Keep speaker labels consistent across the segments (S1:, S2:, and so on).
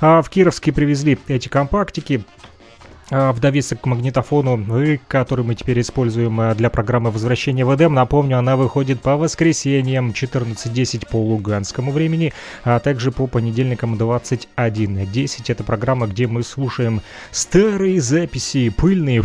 S1: А в Кировске привезли эти компактики. А, в довесок к магнитофону, который мы теперь используем а, для программы возвращения в Эдем. Напомню, она выходит по воскресеньям 14.10 по луганскому времени, а также по понедельникам 21.10. Это программа, где мы слушаем старые записи, пыльные,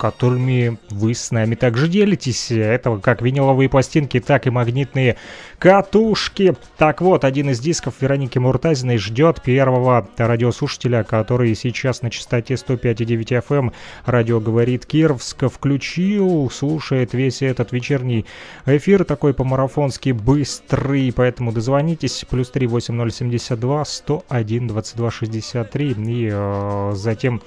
S1: которыми вы с нами также делитесь. Это как виниловые пластинки, так и магнитные катушки. Так вот, один из дисков Вероники Муртазиной ждет первого радиослушателя, который сейчас на частоте 105,9 FM эм радио говорит Кировск включил, слушает весь этот вечерний эфир, такой по-марафонски быстрый, поэтому дозвонитесь, плюс 3 8072 101 22 63 и э, затем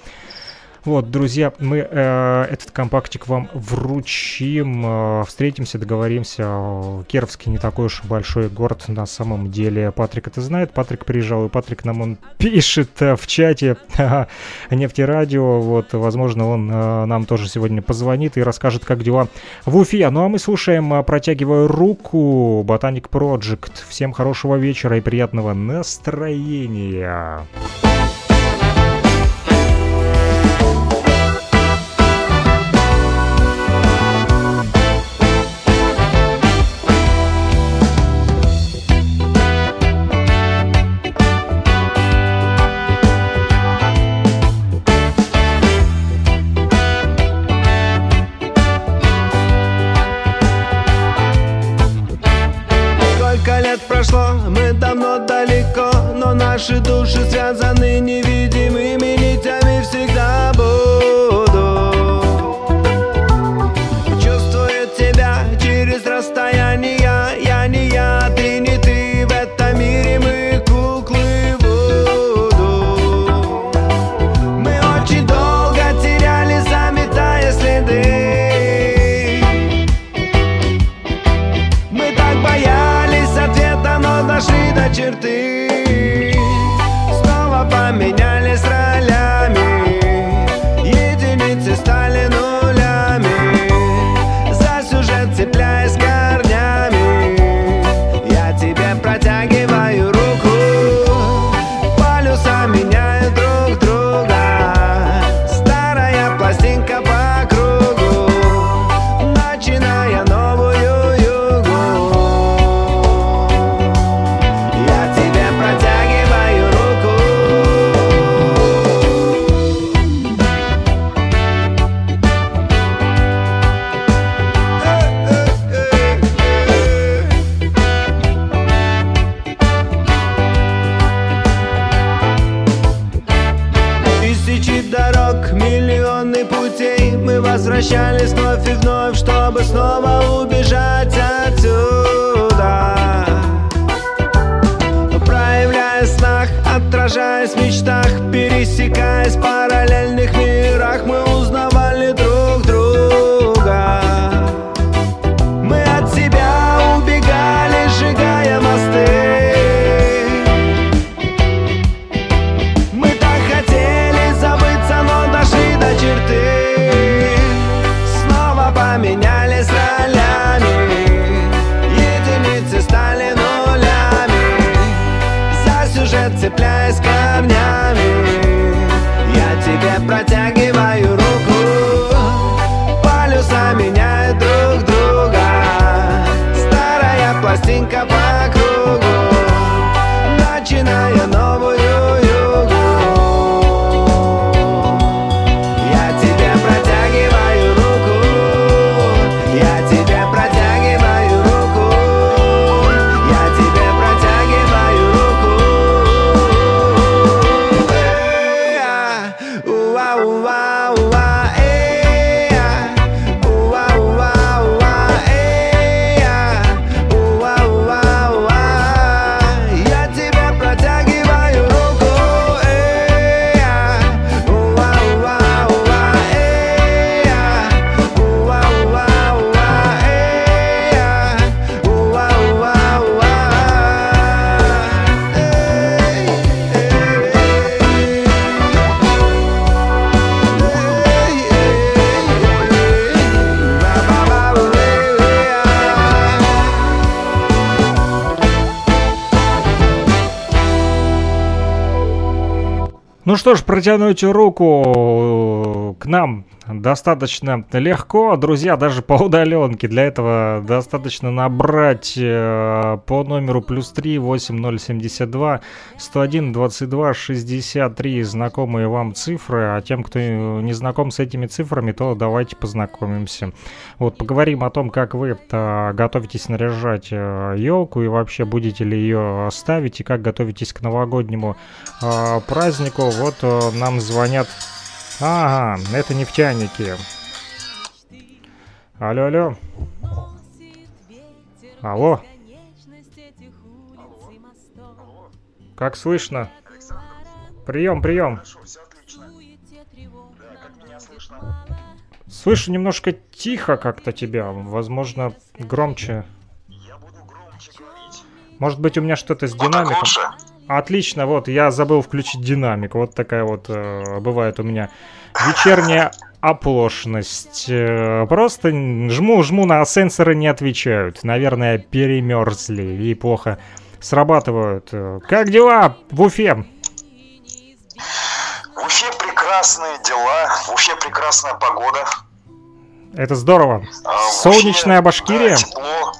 S1: вот, друзья, мы э, этот компактик вам вручим, э, встретимся, договоримся. Кировский не такой уж большой город на самом деле. Патрик это знает, Патрик приезжал, и Патрик нам он пишет э, в чате нефтерадио. Вот, возможно, он э, нам тоже сегодня позвонит и расскажет, как дела в Уфе. Ну а мы слушаем э, «Протягиваю руку» Ботаник Project. Всем хорошего вечера и приятного настроения.
S2: Наши души связаны невидимыми
S1: Ну что ж, протянуть руку к нам достаточно легко, друзья, даже по удаленке. Для этого достаточно набрать э, по номеру плюс 3 8072 101 22 63 знакомые вам цифры, а тем, кто не знаком с этими цифрами, то давайте познакомимся. Вот, поговорим о том, как вы э, готовитесь наряжать э, елку и вообще будете ли ее ставить, и как готовитесь к новогоднему празднику. Вот нам звонят Ага, это нефтяники. Алло, алло. Алло. Как слышно? Прием, прием. Слышу немножко тихо как-то тебя. Возможно, громче. Может быть, у меня что-то с динамиком. Отлично, вот, я забыл включить динамик. Вот такая вот э, бывает у меня вечерняя оплошность. Э, просто жму, жму, на сенсоры не отвечают. Наверное, перемерзли и плохо срабатывают. Как дела в Уфе?
S3: В Уфе прекрасные дела, в Уфе прекрасная погода.
S1: Это здорово. А, Солнечная Уфе, Башкирия? Да,
S3: тепло.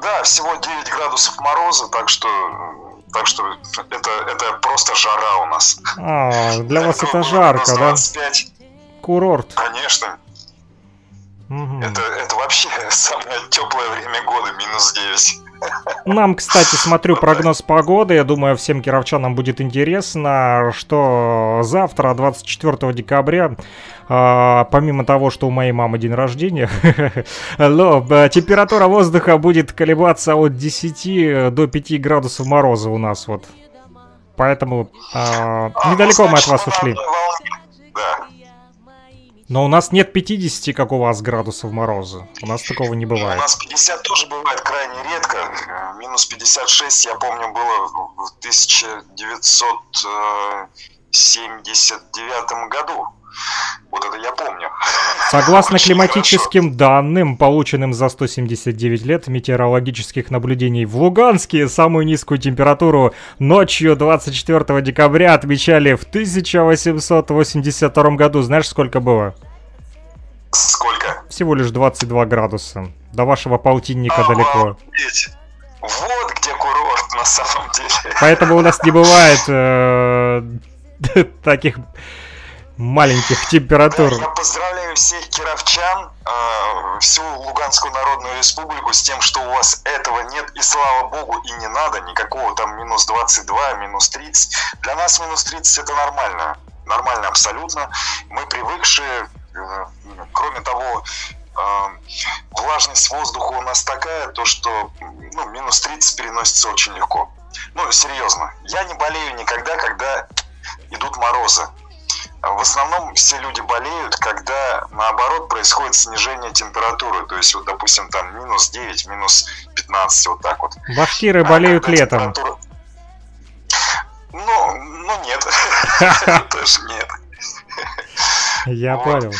S3: Да, всего 9 градусов мороза, так что так что это, это просто жара у нас.
S1: А, для вас это жарко, да? Курорт.
S3: Конечно. Угу. Это, это вообще самое теплое время года, минус 9.
S1: Нам, кстати, смотрю прогноз погоды. Я думаю, всем кировчанам будет интересно, что завтра, 24 декабря, а, помимо того, что у моей мамы день рождения, но, э, температура воздуха будет колебаться от 10 до 5 градусов мороза у нас вот. Поэтому а, недалеко мы от вас ушли. Но у нас нет 50, как у вас, градусов мороза. У нас такого не бывает. У
S3: нас 50 тоже бывает крайне редко. Минус 56, я помню, было в 1979 году. Вот это я помню.
S1: Согласно Очень климатическим хорошо. данным, полученным за 179 лет метеорологических наблюдений в Луганске, самую низкую температуру ночью 24 декабря отмечали в 1882 году. Знаешь, сколько было?
S3: Сколько?
S1: Всего лишь 22 градуса. До вашего полтинника а, далеко.
S3: Вот где курорт на самом деле.
S1: Поэтому у нас не бывает э, таких маленьких температур.
S3: Я поздравляю всех кировчан, э, всю Луганскую Народную Республику с тем, что у вас этого нет, и слава богу, и не надо никакого там минус 22, минус 30. Для нас минус 30 это нормально, нормально абсолютно. Мы привыкшие, э, кроме того, э, влажность воздуха у нас такая, то что ну, минус 30 переносится очень легко. Ну, серьезно, я не болею никогда, когда идут морозы. В основном все люди болеют, когда наоборот происходит снижение температуры. То есть, вот, допустим, там минус 9, минус 15, вот так вот.
S1: Башкиры а болеют летом. Температура...
S3: Ну, ну нет. Тоже нет.
S1: Я понял.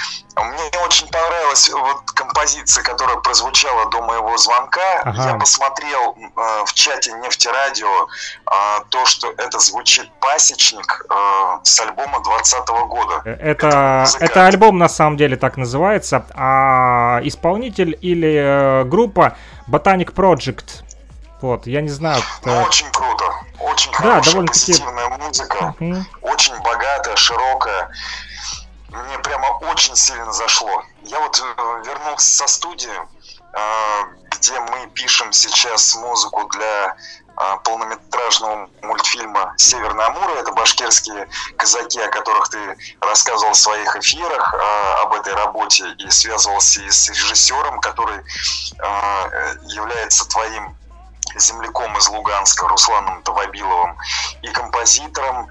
S3: Мне очень понравилась вот композиция, которая прозвучала до моего звонка. Ага. Я посмотрел э, в чате нефтерадио э, то, что это звучит пасечник э, с альбома 2020 года.
S1: Э, это, это, это альбом на самом деле так называется, а исполнитель или э, группа Botanic Project. Вот, я не знаю.
S3: Ну, очень круто. Очень да, хорошая, позитивная музыка. Угу. Очень богатая, широкая мне прямо очень сильно зашло. Я вот э, вернулся со студии, э, где мы пишем сейчас музыку для э, полнометражного мультфильма «Северная Амура». Это башкирские казаки, о которых ты рассказывал в своих эфирах об этой работе и связывался и с режиссером, который является твоим земляком из Луганска Русланом Тавабиловым и композитором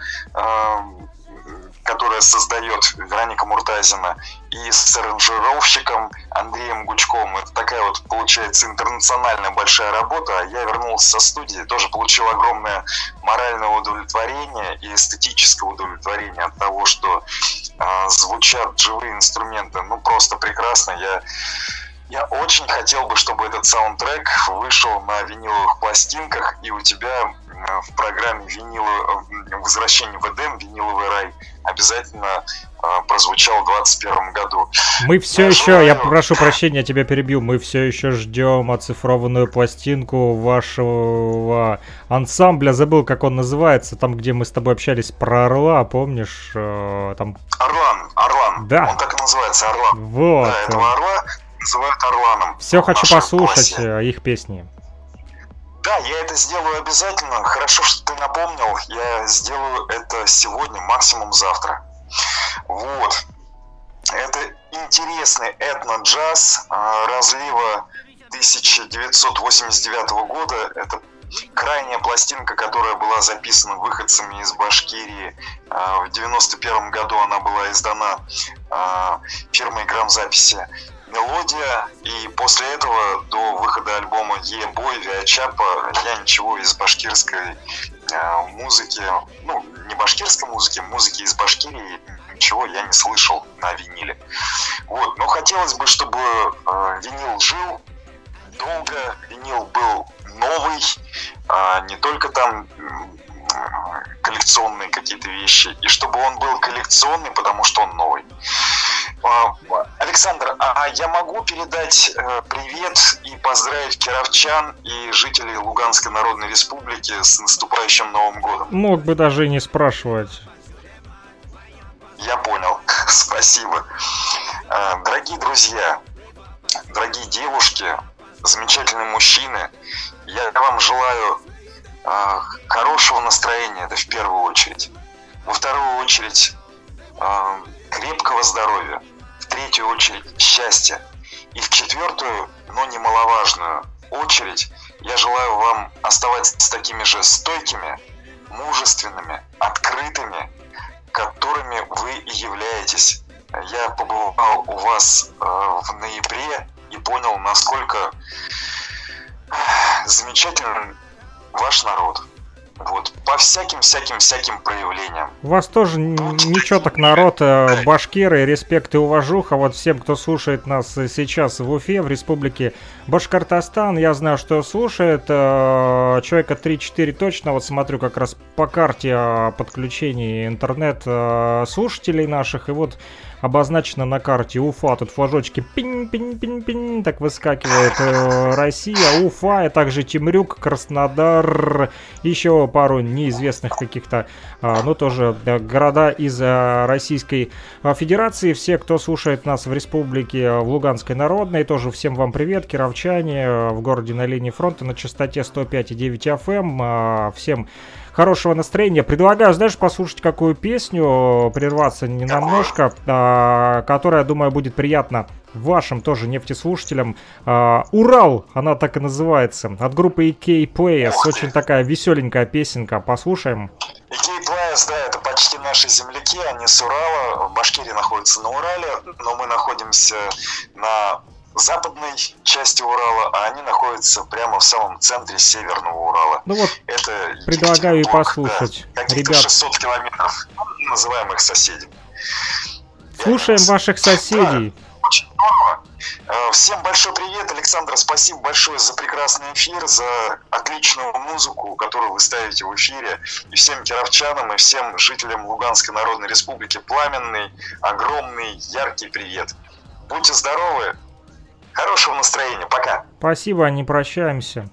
S3: которая создает Вероника Муртазина, и с аранжировщиком Андреем Гучковым. Это такая вот, получается, интернациональная большая работа. А я вернулся со студии, тоже получил огромное моральное удовлетворение и эстетическое удовлетворение от того, что э, звучат живые инструменты. Ну, просто прекрасно. Я я очень хотел бы, чтобы этот саундтрек вышел на виниловых пластинках, и у тебя в программе винилы, возвращение в Эдем, виниловый рай, обязательно прозвучал в 2021 году.
S1: Мы все я еще, желаю... я прошу прощения, я тебя перебью, мы все еще ждем оцифрованную пластинку вашего ансамбля, забыл, как он называется, там, где мы с тобой общались про Орла, помнишь? Там...
S3: Орлан, Орлан,
S1: да.
S3: он так и называется, Орлан.
S1: Вот.
S3: Да, этого Орла называют Орланом.
S1: Все хочу послушать классе. Э, их песни.
S3: Да, я это сделаю обязательно. Хорошо, что ты напомнил. Я сделаю это сегодня, максимум завтра. Вот. Это интересный этно-джаз а, разлива 1989 года. Это крайняя пластинка, которая была записана выходцами из Башкирии. А, в 91 году она была издана а, фирмой грамзаписи мелодия, и после этого до выхода альбома Е-бой Виачапа я ничего из башкирской э, музыки, ну, не башкирской музыки, музыки из Башкирии, ничего я не слышал на виниле. Вот, но хотелось бы, чтобы э, винил жил долго, винил был новый, а не только там коллекционные какие-то вещи, и чтобы он был коллекционный, потому что он новый. А, Александр, а я могу передать э, привет и поздравить кировчан и жителей Луганской Народной Республики с наступающим Новым годом?
S1: Мог бы даже и не спрашивать.
S3: Я понял. Спасибо. Э, дорогие друзья, дорогие девушки, замечательные мужчины, я вам желаю хорошего настроения, это в первую очередь. Во вторую очередь крепкого здоровья, в третью очередь счастья. И в четвертую, но немаловажную очередь, я желаю вам оставаться такими же стойкими, мужественными, открытыми, которыми вы и являетесь. Я побывал у вас э, в ноябре и понял, насколько замечательным ваш народ. Вот, по всяким-всяким-всяким проявлениям.
S1: У вас тоже ничего так народ, э, башкиры, респект и уважуха вот всем, кто слушает нас сейчас в Уфе, в республике Башкортостан. Я знаю, что слушает э, человека 3-4 точно, вот смотрю как раз по карте подключения интернет э, слушателей наших, и вот обозначено на карте Уфа. Тут флажочки пинь-пинь-пинь-пинь, так выскакивает э, Россия, Уфа, и также Темрюк, Краснодар, еще пару неизвестных каких-то, э, ну тоже города из э, Российской э, Федерации. Все, кто слушает нас в республике, в Луганской Народной, тоже всем вам привет, кировчане, в городе на линии фронта на частоте 105,9 FM. Э, всем хорошего настроения. Предлагаю, знаешь, послушать какую песню, прерваться ненамножко, а, которая, думаю, будет приятна вашим тоже нефтеслушателям. А, Урал, она так и называется, от группы EK Players. Очень такая веселенькая песенка. Послушаем.
S3: EK Players, да, это почти наши земляки, они с Урала. Башкирия находится на Урале, но мы находимся на западной части Урала, а они находятся прямо в самом центре Северного Урала.
S1: Ну вот, Это предлагаю послушать.
S3: Да, Ребят, 600 километров, называем их соседями.
S1: Слушаем Я, ваших соседей. Да, очень здорово.
S3: Э, всем большой привет, Александр, спасибо большое за прекрасный эфир, за отличную музыку, которую вы ставите в эфире. И всем кировчанам, и всем жителям Луганской Народной Республики пламенный, огромный, яркий привет. Будьте здоровы, Хорошего настроения. Пока.
S1: Спасибо, не прощаемся.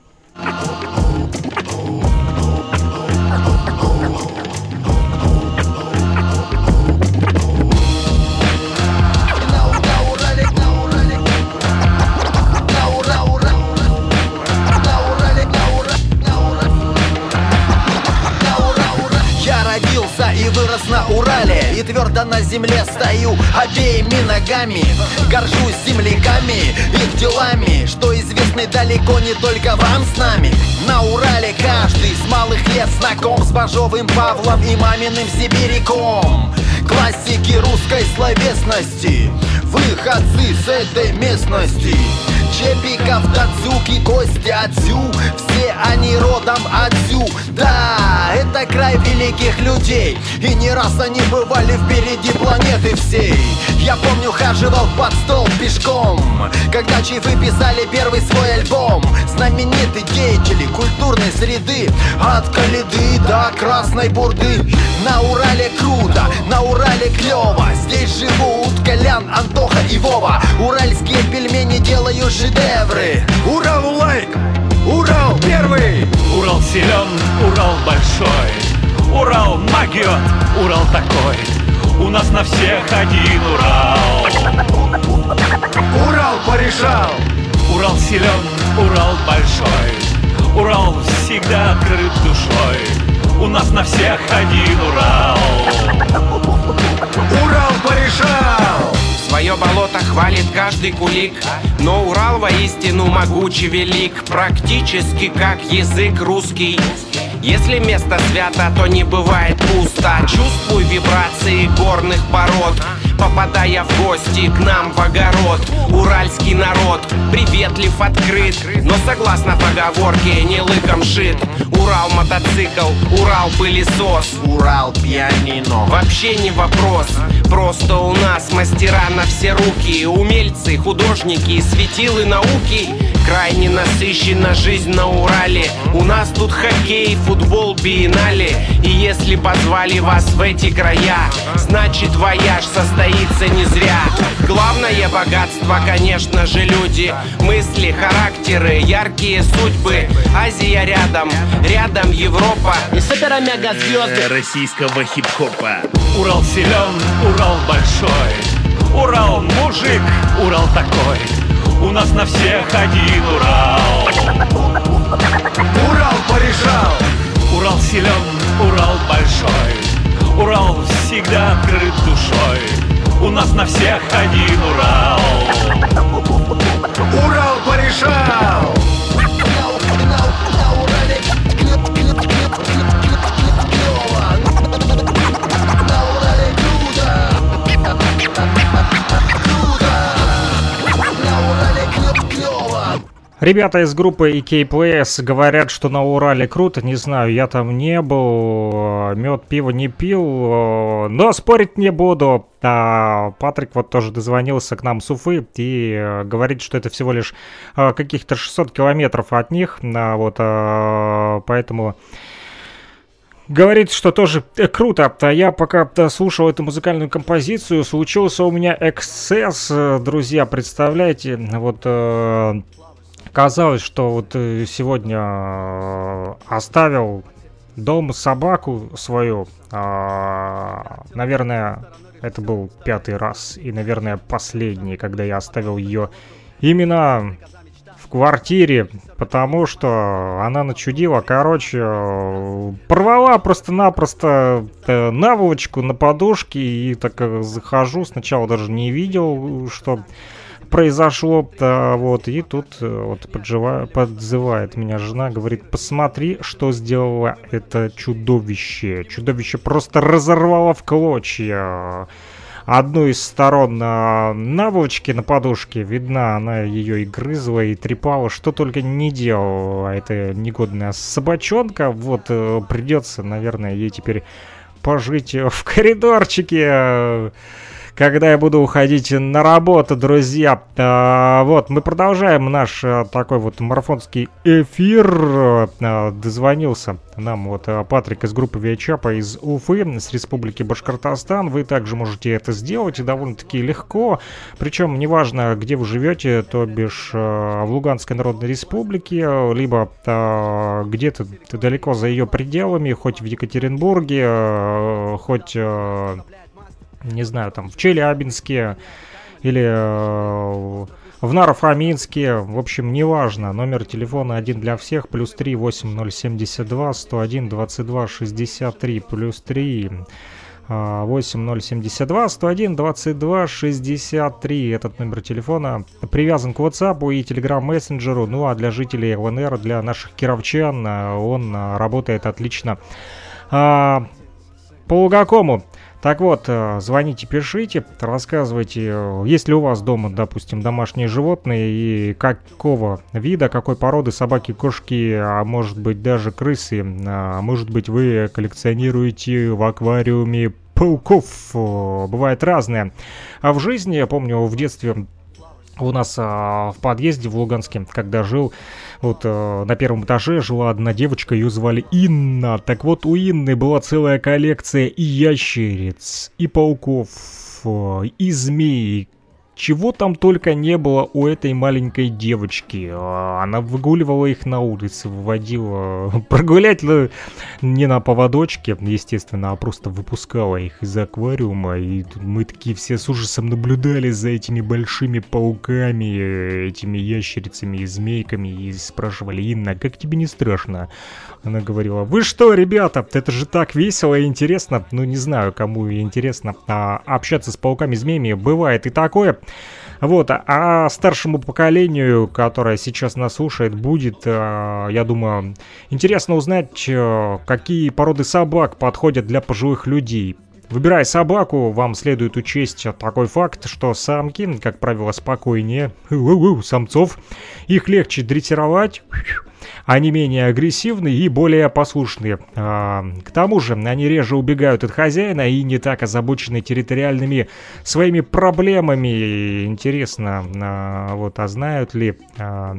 S4: Вырос на Урале И твердо на земле стою обеими ногами Горжусь земляками, их делами Что известны далеко не только вам с нами. На Урале каждый с малых лет знаком С Бажовым Павлом и маминым сибиряком. Классики русской словесности Выходцы с этой местности. Чепиков, Дадзюки, Костя, Дзю Все они родом отсю Да, это край великих людей. И не раз они бывали впереди планеты всей Я помню, хаживал под стол пешком Когда чифы писали первый свой альбом. Знаменитые деятели культурной среды От Калиды до Красной Бурды. На Урале круто, на Урале клево. Здесь живут Колян, Антоха и Вова. Уральские пельмени делают шедевры.
S2: Урал лайк! Урал первый!
S5: Урал силен, Урал большой. Урал магиот, Урал такой У нас на всех один Урал.
S2: Урал порешал!
S5: Урал силен, Урал большой. Урал всегда открыт душой. У нас на всех один Урал.
S2: Урал порешал!
S6: Свое болото хвалит каждый кулик Но Урал воистину могучий велик Практически как язык русский если место свято, то не бывает пусто. Чувствуй вибрации горных пород Попадая в гости к нам в огород. Уральский народ приветлив, открыт Но согласно поговорке не лыком шит Урал мотоцикл, Урал пылесос.
S4: Урал пианино.
S6: Вообще не вопрос Просто у нас мастера на все руки. Умельцы, художники, светилы науки Крайне насыщена жизнь на Урале. У нас тут хоккей, футбол, биеннале. И если позвали вас в эти края Значит вояж состоится не зря. Главное богатство, конечно же, люди. Мысли, характеры, яркие судьбы. Азия рядом, рядом Европа.
S4: И супер мега звезды
S7: российского хип-хопа.
S5: Урал силен, Урал большой. Урал мужик, Урал такой У нас на всех один Урал
S2: Урал порешал!
S5: Урал силен, Урал большой Урал всегда открыт душой У нас на всех один Урал
S2: Урал порешал!
S1: Ребята из группы EK Players говорят, что на Урале круто, не знаю, я там не был, мед, пиво не пил, но спорить не буду. А Патрик вот тоже дозвонился к нам с Уфы и э, говорит, что это всего лишь э, каких-то 600 километров от них, а вот, э, поэтому... Говорит, что тоже э, круто. А я пока слушал эту музыкальную композицию, случился у меня эксцесс, друзья, представляете, вот казалось, что вот э, сегодня э, оставил дома собаку свою, а, наверное, это был пятый раз и, наверное, последний, когда я оставил ее именно в квартире, потому что она начудила, короче, э, порвала просто-напросто наволочку на подушке и так захожу, сначала даже не видел, что произошло, да, вот, и тут э, вот поджива- подзывает меня жена, говорит, посмотри, что сделало это чудовище. Чудовище просто разорвало в клочья одну из сторон а, наволочки на подушке, видна, она ее и грызла, и трепала, что только не делала эта негодная собачонка. Вот э, придется, наверное, ей теперь пожить в коридорчике когда я буду уходить на работу, друзья. А, вот, мы продолжаем наш а, такой вот марафонский эфир. А, дозвонился нам вот а, Патрик из группы Виачапа из Уфы, с республики Башкортостан. Вы также можете это сделать довольно-таки легко. Причем неважно, где вы живете, то бишь а, в Луганской Народной Республике, либо а, где-то далеко за ее пределами, хоть в Екатеринбурге, хоть... не знаю, там в Челябинске или э, в Наро-Фоминске, в общем, неважно. Номер телефона один для всех, плюс 3 8072 101 22 63, плюс 3 э, 8072 101 22 63. Этот номер телефона привязан к WhatsApp и Telegram мессенджеру. Ну а для жителей ЛНР, для наших кировчан, э, он э, работает отлично. А, по Лугакому. Так вот, э, звоните, пишите, рассказывайте, э, есть ли у вас дома, допустим, домашние животные и какого вида, какой породы собаки, кошки, а может быть даже крысы, а может быть вы коллекционируете в аквариуме пауков, бывает разное. А в жизни, я помню, в детстве у нас а, в подъезде в Луганске, когда жил, вот а, на первом этаже жила одна девочка, ее звали Инна. Так вот, у Инны была целая коллекция и ящериц, и пауков, а, и змей, чего там только не было у этой маленькой девочки. А, она выгуливала их на улице, выводила прогулять ну, не на поводочке, естественно, а просто выпускала их из аквариума. И мы такие все с ужасом наблюдали за этими большими пауками, этими ящерицами и змейками и спрашивали, Инна, как тебе не страшно? Она говорила, вы что, ребята, это же так весело и интересно. Ну, не знаю, кому интересно а, общаться с пауками-змеями. Бывает и такое. Вот, а старшему поколению, которое сейчас нас слушает, будет, э, я думаю, интересно узнать, э, какие породы собак подходят для пожилых людей. Выбирая собаку, вам следует учесть такой факт, что самки, как правило, спокойнее самцов. Их легче дрессировать, они менее агрессивные и более послушные. А, к тому же они реже убегают от хозяина и не так озабочены территориальными своими проблемами. Интересно, а, вот, а знают ли а,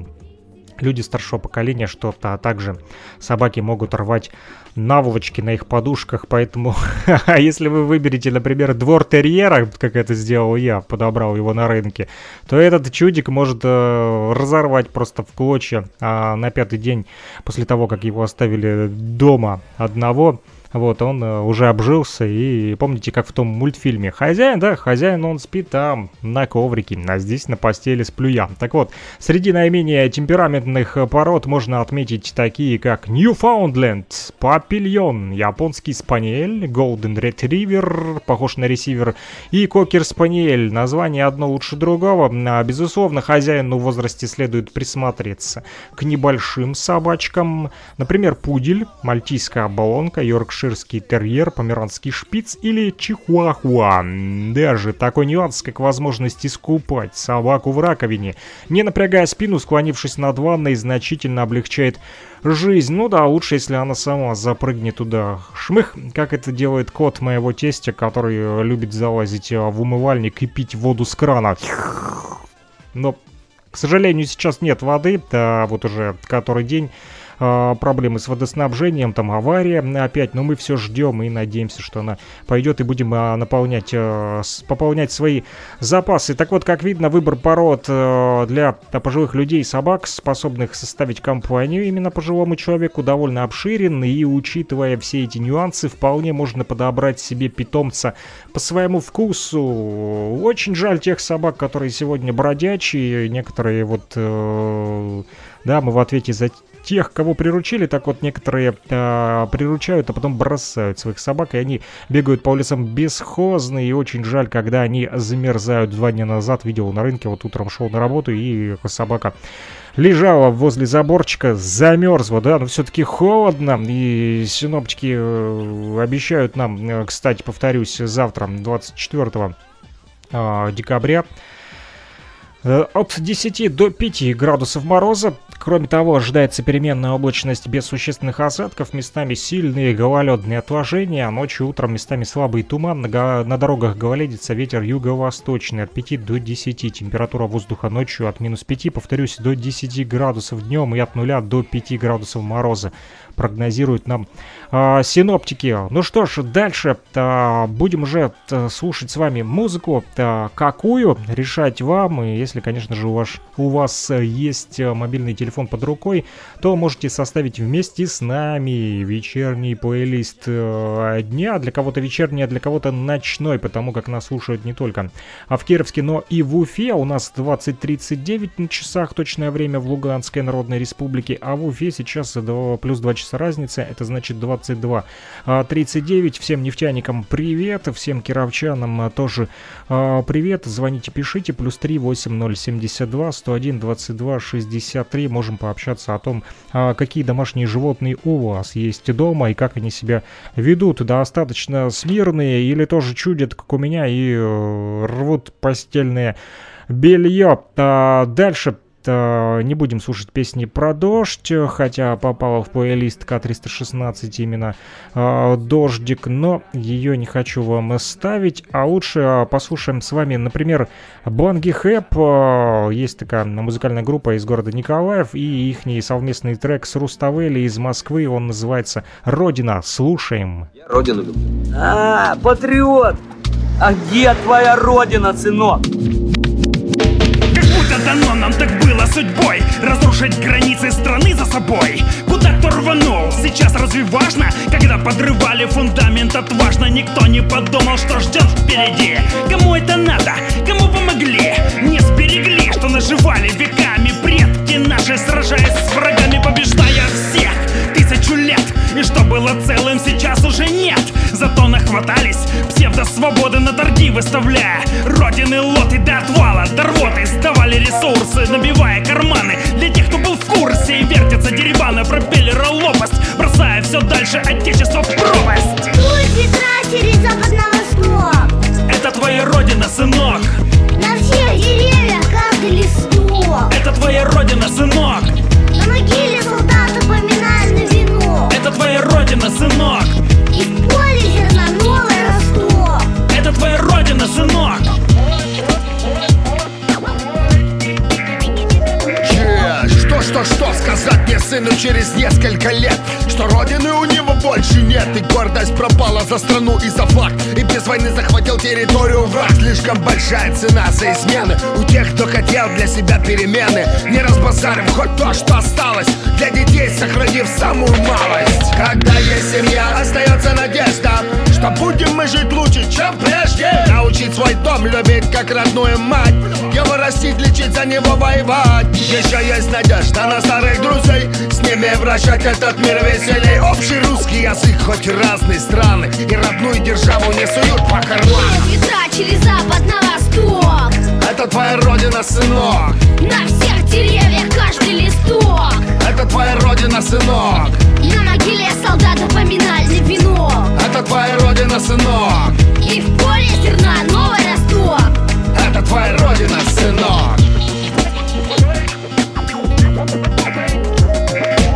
S1: люди старшего поколения что-то, а также собаки могут рвать наволочки на их подушках, поэтому а если вы выберете, например, двор терьера, как это сделал я, подобрал его на рынке, то этот чудик может э, разорвать просто в клочья, а на пятый день после того, как его оставили дома одного, вот, он э, уже обжился, и помните, как в том мультфильме «Хозяин», да, хозяин, он спит там, на коврике, а здесь на постели сплю я. Так вот, среди наименее темпераментных пород можно отметить такие, как Newfoundland, Папильон, японский спаниель, Golden Retriever, похож на ресивер, и Кокер Спаниель. Название одно лучше другого. А, безусловно, хозяину в возрасте следует присматриваться к небольшим собачкам, например, пудель, мальтийская оболонка, йоркшир йоркширский терьер, померанский шпиц или чихуахуа. Даже такой нюанс, как возможность искупать собаку в раковине, не напрягая спину, склонившись над ванной, значительно облегчает жизнь. Ну да, лучше, если она сама запрыгнет туда. Шмых, как это делает кот моего тестя, который любит залазить в умывальник и пить воду с крана. Но, к сожалению, сейчас нет воды, да, вот уже который день э, проблемы с водоснабжением, там авария опять, но мы все ждем и надеемся, что она пойдет и будем э, наполнять, э, пополнять свои запасы. Так вот, как видно, выбор пород э, для пожилых людей и собак, способных составить компанию именно пожилому человеку, довольно обширен, и учитывая все эти нюансы, вполне можно подобрать себе питомца по своему вкусу. Очень жаль тех собак, которые сегодня бродячие, некоторые вот... Э, да, мы в ответе за тех, кого приручили, так вот некоторые э, приручают, а потом бросают своих собак, и они бегают по улицам бесхозные, и очень жаль, когда они замерзают. Два дня назад видел на рынке, вот утром шел на работу, и собака лежала возле заборчика, замерзла, да, но все-таки холодно, и синоптики э, обещают нам, э, кстати, повторюсь, завтра, 24 э, декабря, от 10 до 5 градусов мороза. Кроме того, ожидается переменная облачность без существенных осадков, местами сильные гололедные отложения, а ночью утром местами слабый туман, на, на дорогах гололедица, ветер юго-восточный от 5 до 10, температура воздуха ночью от минус 5, повторюсь, до 10 градусов днем и от 0 до 5 градусов мороза прогнозируют нам э, синоптики. Ну что ж, дальше э, будем уже э, слушать с вами музыку. Э, какую решать вам. И если, конечно же, у вас, у вас есть мобильный телефон под рукой, то можете составить вместе с нами вечерний плейлист э, дня. Для кого-то вечерний, а для кого-то ночной, потому как нас слушают не только а в Кировске, но и в Уфе. У нас 20.39 на часах, точное время в Луганской Народной Республике, а в Уфе сейчас 2, плюс 2 часа разница, это значит 22.39. А, всем нефтяникам привет, всем кировчанам а, тоже а, привет. Звоните, пишите, плюс 3 8072 101 22 63. Можете можем пообщаться о том, какие домашние животные у вас есть дома и как они себя ведут. Достаточно смирные или тоже чудят, как у меня, и э, рвут постельные белье. А дальше не будем слушать песни про дождь, хотя попала в плейлист К316 именно э, дождик, но ее не хочу вам ставить, а лучше а, послушаем с вами, например, Банги Хэп, э, есть такая музыкальная группа из города Николаев, и их совместный трек с Руставели из Москвы, он называется «Родина». Слушаем.
S8: Я родину люблю.
S9: А, патриот! А где твоя родина, сынок?
S10: Судьбой Разрушить границы страны за собой Куда кто рванул, сейчас разве важно? Когда подрывали фундамент отважно Никто не подумал, что ждет впереди Кому это надо? Кому помогли? Не сберегли, что наживали веками Предки наши, сражаясь с врагами Побеждая всех тысячу лет. И что было целым, сейчас уже нет. Зато нахватались псевдо-свободы на торги выставляя Родины лоты до отвала, до рвоты. Сдавали ресурсы, набивая карманы. Для тех, кто был в курсе и вертится деревана Пропеллера лопасть, бросая все дальше Отечество в пропасть.
S11: Пусть через запад на восток
S10: Это твоя родина, сынок.
S11: На всех деревьях каждый листок.
S10: Это твоя родина, сынок.
S11: На могиле
S10: родина, сынок.
S11: И в поле зерна новый росток
S10: Это твоя родина, сынок
S12: Что-что сказать мне сыну через несколько лет? Что родины у него больше нет И гордость пропала за страну и за флаг И без войны захватил территорию враг. Слишком большая цена за измены. У тех, кто хотел для себя перемены. Не разбазарим хоть то, что осталось. Для детей сохранив самую малость. Когда есть семья, остается надежда Что будем мы жить лучше, чем прежде. Научить свой дом любить как родную мать. Его растить, лечить, за него воевать. Еще есть надежда на старых друзей. С ними вращать этот мир веселей. Общий русский язык, хоть разные страны. И родную державу не суют по карманам
S11: Ветра через запад на восток.
S12: Это твоя родина, сынок.
S11: На всех деревьях каждый листок
S12: Это твоя родина, сынок.
S11: На могиле солдата поминальный венок.
S12: Это твоя родина, сынок.
S11: И в поле зерна новый росток.
S12: Это твоя родина, сынок.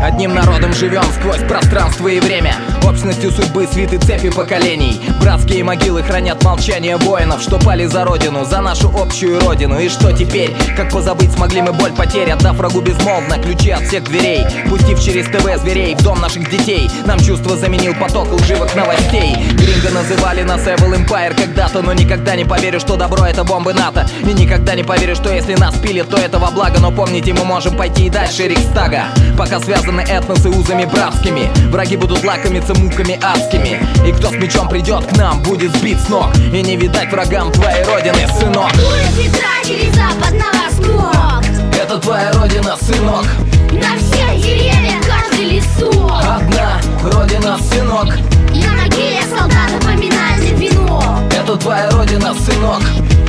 S13: Одним народом живем сквозь пространство и время Общностью судьбы свиты цепи поколений. Братские могилы хранят молчание воинов Что пали за родину, за нашу общую родину. И что теперь? Как позабыть смогли мы боль потерь Отдав врагу безмолвно ключи от всех дверей. Пустив через ТВ зверей в дом наших детей. Нам чувство заменил поток лживых новостей. Гринго называли нас Evil Empire когда-то Но никогда не поверю, что добро это бомбы НАТО. И никогда не поверю, что если нас пилят, то это во благо. Но помните, мы можем пойти и дальше Рикстага. Пока связаны этносы узами братскими. Враги будут лакомиться муками адскими. И кто с мечом придет к нам, будет сбит с ног. И не видать врагам твоей родины, сынок.
S11: Ветра через запад на восток.
S13: Это твоя родина, сынок.
S11: На всех деревьях каждый листок
S13: Одна родина, сынок.
S11: На могиле солдата поминальный венок
S13: Это твоя родина, сынок.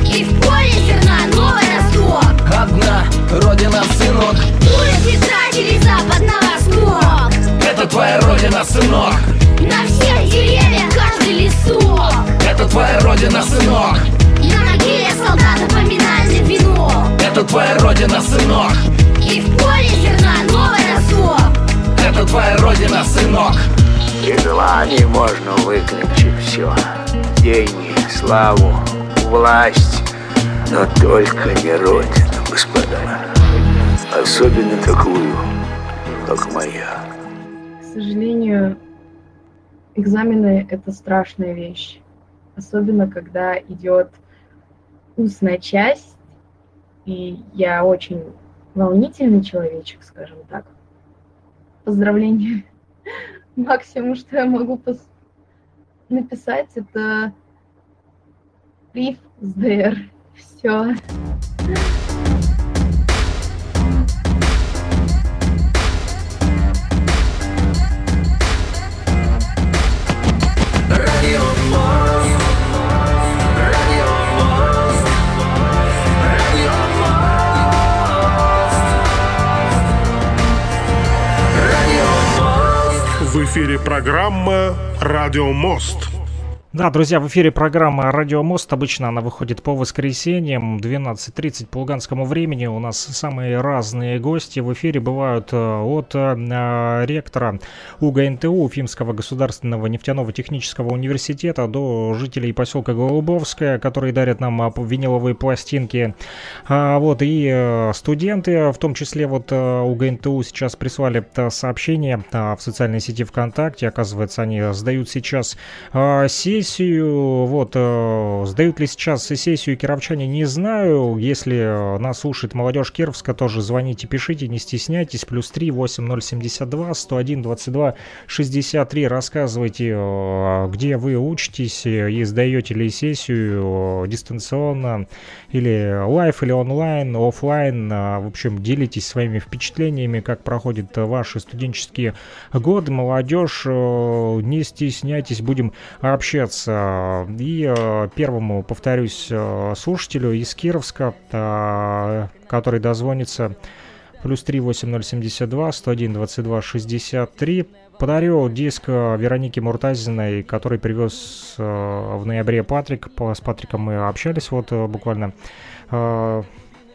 S11: И в поле зерна новый росток.
S13: Одна родина, сынок.
S11: Ветра через запад на
S13: твоя родина, сынок.
S11: На всех деревьях каждый листок
S13: Это твоя родина, сынок.
S11: На могиле солдата поминальный венок
S13: Это твоя родина, сынок.
S11: И в поле зерна новый росток
S13: Это твоя родина, сынок.
S14: При желании можно выключить все Деньги, славу, власть. Но только не родину, господа. Особенно такую, как моя
S15: сожалению, экзамены — это страшная вещь. Особенно, когда идет устная часть, и я очень волнительный человечек, скажем так. Поздравления. Максимум, что я могу пос- написать, это риф с ДР. Все.
S12: Эфире программа «Радио Мост».
S1: Да, друзья, в эфире программа «Радио Мост». Обычно она выходит по воскресеньям 12.30 по луганскому времени. У нас самые разные гости в эфире бывают э, от э, ректора УГНТУ, Уфимского государственного нефтяного технического университета, до жителей поселка Голубовская, которые дарят нам э, виниловые пластинки. А, вот, и э, студенты, в том числе вот э, УГНТУ сейчас прислали э, сообщение э, в социальной сети ВКонтакте. Оказывается, они сдают сейчас э, сессию. Вот, э, сдают ли сейчас сессию кировчане, не знаю. Если э, нас слушает молодежь Кировска, тоже звоните, пишите, не стесняйтесь. Плюс 3 8072 101 22 63. Рассказывайте, э, где вы учитесь и сдаете ли сессию дистанционно или live, или онлайн, офлайн. Э, В общем, делитесь своими впечатлениями, как проходят ваши студенческие годы. Молодежь, не стесняйтесь, будем общаться. И э, первому, повторюсь, э, слушателю из Кировска, э, который дозвонится плюс 3 8072 101 22 63 подарю диск Вероники Муртазиной, который привез в ноябре Патрик. С Патриком мы общались вот буквально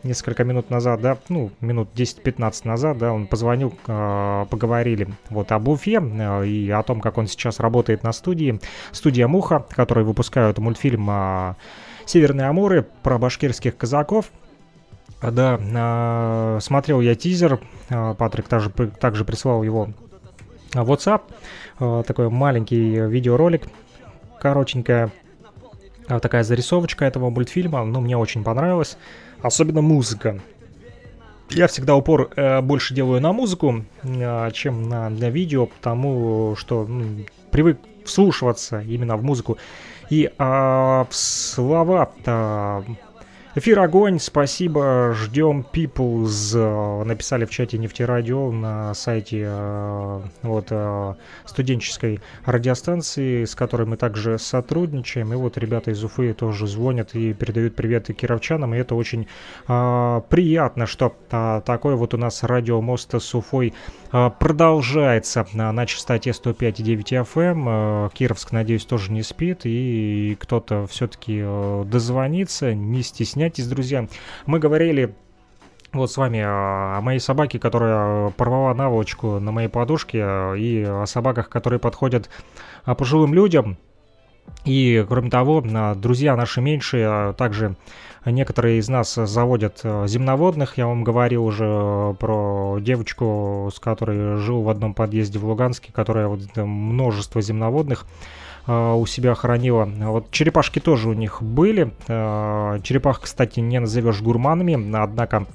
S1: несколько минут назад, да, ну, минут 10-15 назад, да, он позвонил, э, поговорили вот об Уфе э, и о том, как он сейчас работает на студии. Студия Муха, которые выпускают мультфильм э, «Северные Амуры» про башкирских казаков. Да, смотрел я тизер, Патрик также, также прислал его в WhatsApp, такой маленький видеоролик, коротенькая а, такая зарисовочка этого мультфильма, ну, мне очень понравилось, особенно музыка. Я всегда упор э, больше делаю на музыку, э, чем на, на видео, потому что ну, привык вслушиваться именно в музыку. И а, в слова Эфир огонь, спасибо, ждем Peoples, э, написали в чате нефтерадио на сайте э, вот э, студенческой радиостанции, с которой мы также сотрудничаем, и вот ребята из Уфы тоже звонят и передают привет кировчанам, и это очень приятно, что такой вот у нас радиомост с Уфой продолжается на, частоте 105,9 FM, Кировск, надеюсь, тоже не спит, и кто-то все-таки дозвонится, не стесняйтесь, друзья. Мы говорили вот с вами о моей собаке, которая порвала наволочку на моей подушке, э, и о собаках, которые подходят а, пожилым людям. И, кроме того, а, друзья наши меньшие, а также некоторые из нас заводят земноводных. Я вам говорил уже про девочку, с которой жил в одном подъезде в Луганске, которая вот множество земноводных у себя хранила. Вот черепашки тоже у них были. Э, Черепах, кстати, не назовешь гурманами, однако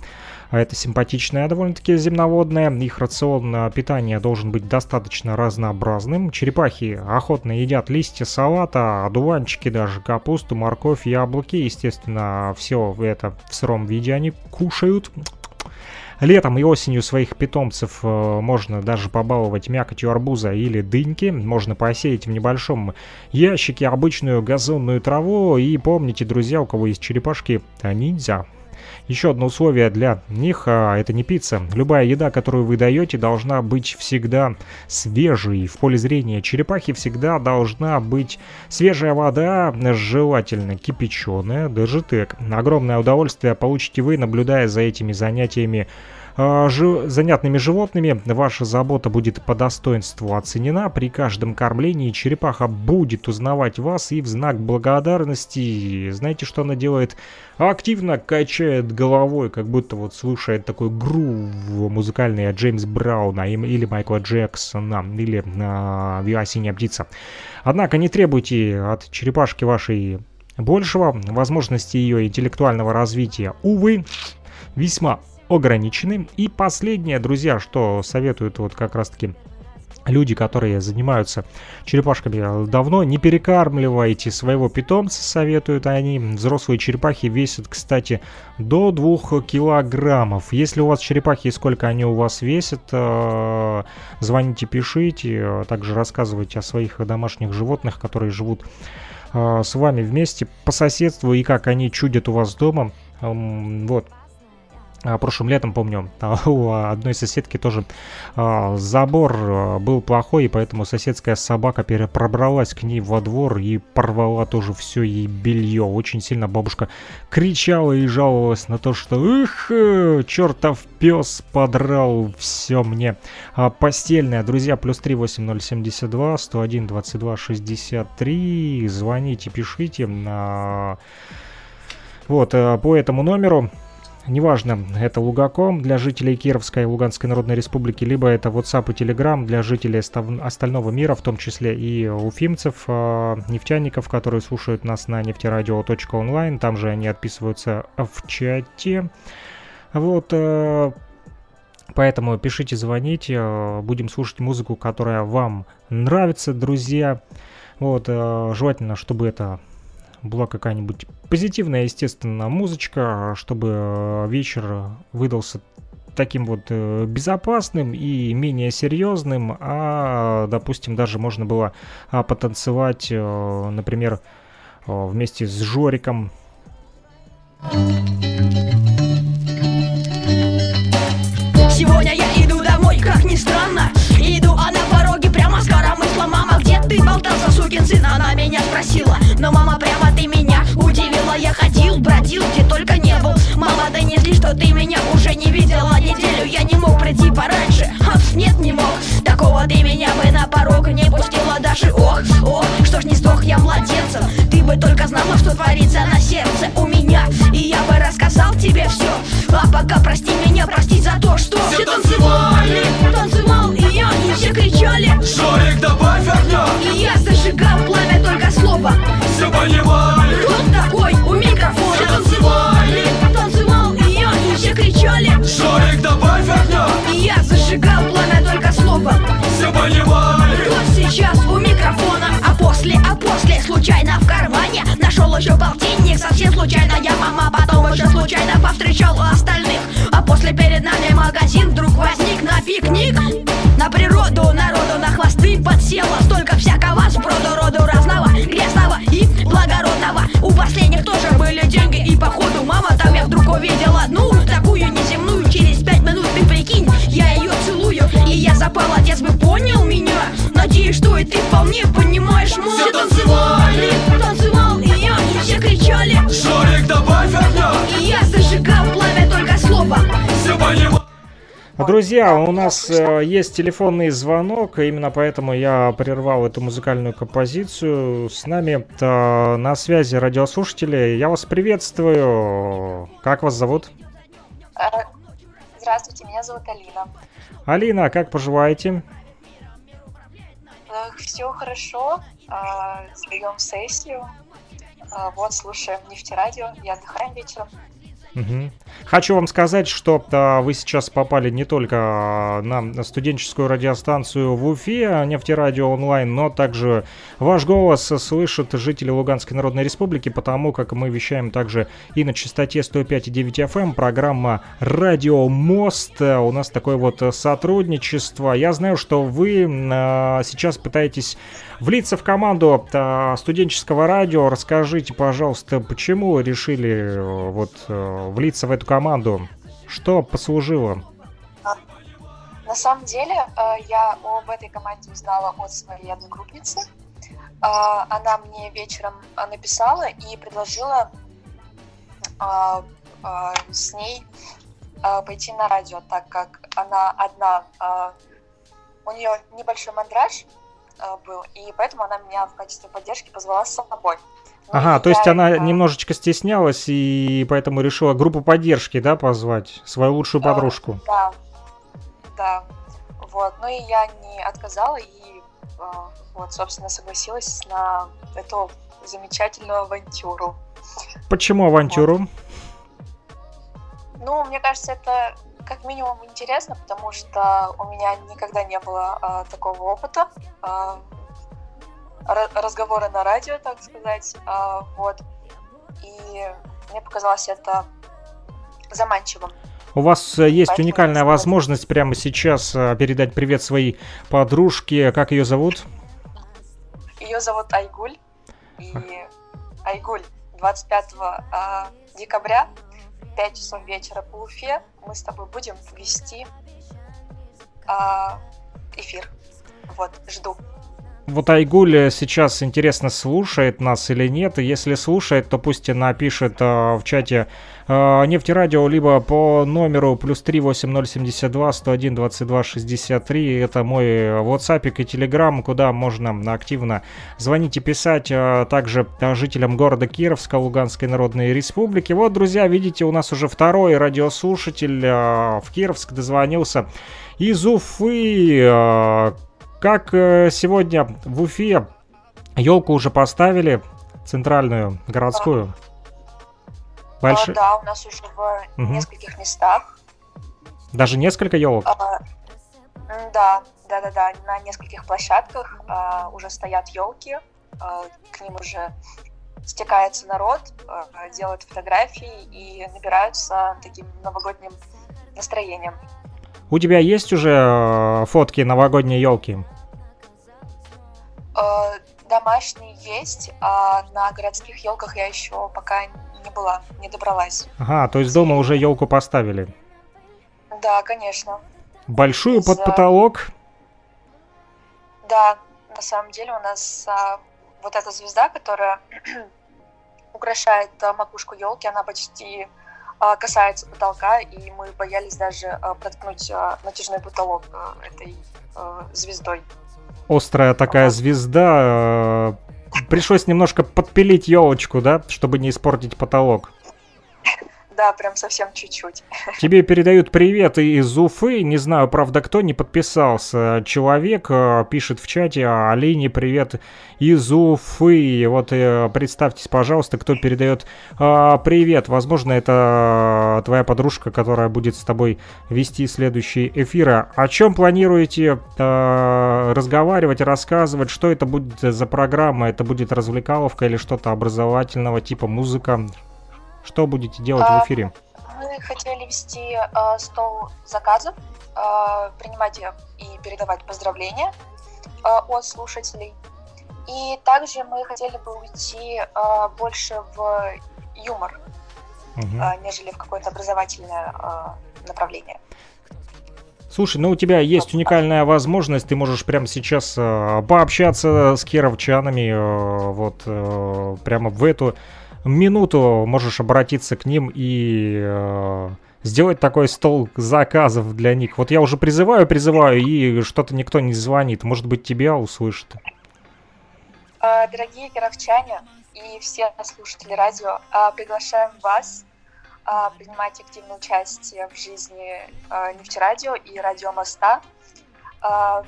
S1: это симпатичная довольно-таки земноводная. Их рацион э, питания должен быть достаточно разнообразным. Черепахи охотно едят листья салата, одуванчики даже, капусту, морковь, яблоки. Естественно, все это в сыром виде они кушают. Летом и осенью своих питомцев э, можно даже побаловать мякотью арбуза или дыньки. Можно посеять в небольшом ящике обычную газонную траву. И помните, друзья, у кого есть черепашки, ниндзя. Еще одно условие для них а, это не пицца. Любая еда, которую вы даете, должна быть всегда свежей. В поле зрения черепахи всегда должна быть свежая вода, желательно кипяченая, даже так. Огромное удовольствие получите вы, наблюдая за этими занятиями жи- занятными животными. Ваша забота будет по достоинству оценена. При каждом кормлении черепаха будет узнавать вас и в знак благодарности, знаете, что она делает? Активно качает головой, как будто вот слушает такой грув музыкальный от Джеймс Брауна или Майкла Джексона, или а, «Осенняя птица». Однако не требуйте от черепашки вашей большего. Возможности ее интеллектуального развития, увы, весьма ограничены. И последнее, друзья, что советуют вот как раз-таки люди, которые занимаются черепашками давно, не перекармливайте своего питомца, советуют они. Взрослые черепахи весят, кстати, до 2 килограммов. Если у вас черепахи и сколько они у вас весят, э, звоните, пишите, э, также рассказывайте о своих домашних животных, которые живут э, с вами вместе по соседству и как они чудят у вас дома. Вот. А, прошлым летом, помню, у одной соседки тоже а, забор а, был плохой, и поэтому соседская собака пробралась к ней во двор и порвала тоже все ей белье. Очень сильно бабушка кричала и жаловалась на то, что «Эх, э, чертов пес подрал все мне постельное». Друзья, плюс 38072 101 22 63. Звоните, пишите. Вот, э, по этому номеру Неважно, это Лугаком для жителей Кировской и Луганской Народной Республики, либо это WhatsApp и Telegram для жителей остального мира, в том числе и уфимцев, а, нефтяников, которые слушают нас на нефтерадио.онлайн. Там же они отписываются в чате. Вот, э, поэтому пишите, звоните, э, будем слушать музыку, которая вам нравится, друзья. Вот, э, желательно, чтобы это была какая-нибудь позитивная, естественно, музычка, чтобы э, вечер выдался таким вот э, безопасным и менее серьезным, а, допустим, даже можно было а, потанцевать, э, например, вместе с Жориком.
S8: Сегодня я сукин сын? Она меня спросила Но мама, прямо ты меня удивила Я ходил, бродил, где только не был. Мама, донесли, что ты меня уже не видела. Неделю я не мог прийти пораньше. Ха, Нет, не мог, такого ты меня бы на порог не пустила Даже ох, ох, что ж не сдох я младенцем? Ты бы только знала, что творится на сердце у меня. И я бы рассказал тебе все А пока прости меня, прости за то, что
S2: Все танцевали,
S8: танцевал и я, и все кричали.
S2: Жорик, добавь огня.
S8: И я зажигал пламя только слово.
S2: Все понимали.
S8: Кто такой
S2: танцевали
S8: Танцевал и я, и все кричали.
S2: Жорик, добавь огня.
S8: И я зажигал пламя только слово
S2: Все понимали.
S8: Кто сейчас у микрофона А после, а после случайно в кармане Нашел еще полтинник. Совсем случайно Я мама потом еще случайно повстречал остальных. А после перед нами магазин вдруг возник на пикник На природу народу на хвосты подсела. Столько всякого сброду роду разного Грязного и благородного. У последних тоже были деньги И походу мама там я вдруг увидела. Одну Такую неземную через пять минут ты прикинь Я ее целую и я запал Отец бы понял меня. Надеюсь, что и ты вполне понимаешь
S1: Друзья, у нас э, есть телефонный звонок, именно поэтому я прервал эту музыкальную композицию. С нами э, на связи радиослушатели. Я вас приветствую. Как вас зовут?
S16: Здравствуйте, меня зовут Алина.
S1: Алина, как поживаете?
S16: Все хорошо, а, сдаем сессию, А, вот слушаем нефтерадио и отдыхаем вечером.
S1: Мгм. Хочу вам сказать, что а, вы сейчас попали не только а, на студенческую радиостанцию в Уфе, нефтерадио онлайн, но также ваш голос слышат жители Луганской Народной Республики, потому как мы вещаем также и на частоте 105,9 FM, программа «Радио Мост». У нас такое вот сотрудничество. Я знаю, что вы а, сейчас пытаетесь влиться в команду а, студенческого радио. Расскажите, пожалуйста, почему решили э, вот э, влиться в эту команду? Что послужило?
S16: На самом деле, э, я об этой команде узнала от своей одногруппницы. Она мне вечером написала и предложила с ней пойти на радио, так как она одна, у нее небольшой мандраж был, и поэтому она меня в качестве поддержки позвала с собой. Ну,
S1: Ага, то есть
S16: я,
S1: она
S16: а,
S1: немножечко стеснялась и поэтому решила группу поддержки, да, позвать? Свою лучшую подружку.
S16: Да, да. Вот. Ну и я не отказала и а, вот, собственно, согласилась на эту замечательную авантюру.
S1: Почему авантюру?
S16: Ну, мне кажется, это как минимум интересно, потому что у меня никогда не было а, такого опыта. а, ра- разговора на радио, так сказать. а, вот. И мне показалось это заманчивым.
S1: У вас э, есть
S16: Поэтому
S1: уникальная возможность прямо сейчас э, передать привет своей подружке. Как ее зовут?
S16: Ее зовут Айгуль. И Айгуль 25 а, декабря 5 часов вечера по Уфе мы с тобой будем вести а, эфир. Вот, жду.
S1: Вот Айгуль сейчас интересно, слушает нас или нет. Если слушает, то пусть напишет э, в чате э, Нефтерадио, либо по номеру плюс 3 8072 101 22 63. Это мой WhatsApp и Telegram, куда можно активно звонить и писать. Э, также жителям города Кировска, Луганской Народной Республики. Вот, друзья, видите, у нас уже второй радиослушатель э, в Кировск дозвонился из Уфы. Э, как э, сегодня в Уфе елку уже поставили, центральную, городскую?
S16: Больш... А, да, у нас уже в угу. нескольких местах.
S1: Даже несколько елок?
S16: А, да, да, да, да. На нескольких площадках а, уже стоят елки. А, к ним уже стекается народ, а, делают фотографии и набираются таким новогодним настроением.
S1: У тебя есть уже э, фотки новогодней елки?
S16: Э, домашние есть, а на городских елках я еще пока не была, не добралась.
S1: Ага, то есть дома уже елку поставили?
S16: Да, конечно.
S1: Большую под потолок?
S16: Да, на самом деле у нас а, вот эта звезда, которая украшает а, макушку елки, она почти а, касается потолка, и мы боялись даже а, проткнуть а, натяжной потолок этой звездой.
S1: Острая такая звезда. Пришлось немножко подпилить елочку, да, чтобы не испортить потолок.
S16: Да, прям совсем чуть-чуть.
S1: Тебе передают привет из Уфы. Не знаю, правда, кто не подписался. Человек э, пишет в чате Алине привет из Уфы. Вот э, представьтесь, пожалуйста, кто передает э, привет. Возможно, это твоя подружка, которая будет с тобой вести следующие эфиры. О чем планируете разговаривать, рассказывать? Что это будет за программа? Это будет развлекаловка или что-то образовательного типа музыка? Что будете делать а, в эфире?
S16: Мы хотели вести э, стол заказов, э, принимать и передавать поздравления э, от слушателей. И также мы хотели бы уйти э, больше в юмор, угу. э, нежели в какое-то образовательное э, направление.
S1: Слушай, ну у тебя есть уникальная возможность, ты можешь прямо сейчас э, пообщаться с кировчанами, э, вот э, прямо в эту минуту можешь обратиться к ним и э, сделать такой стол заказов для них. Вот я уже призываю, призываю, и что-то никто не звонит. Может быть, тебя услышат.
S16: Э, дорогие кировчане и все слушатели радио, э, приглашаем вас э, принимать активное участие в жизни нефтерадио и радио Моста.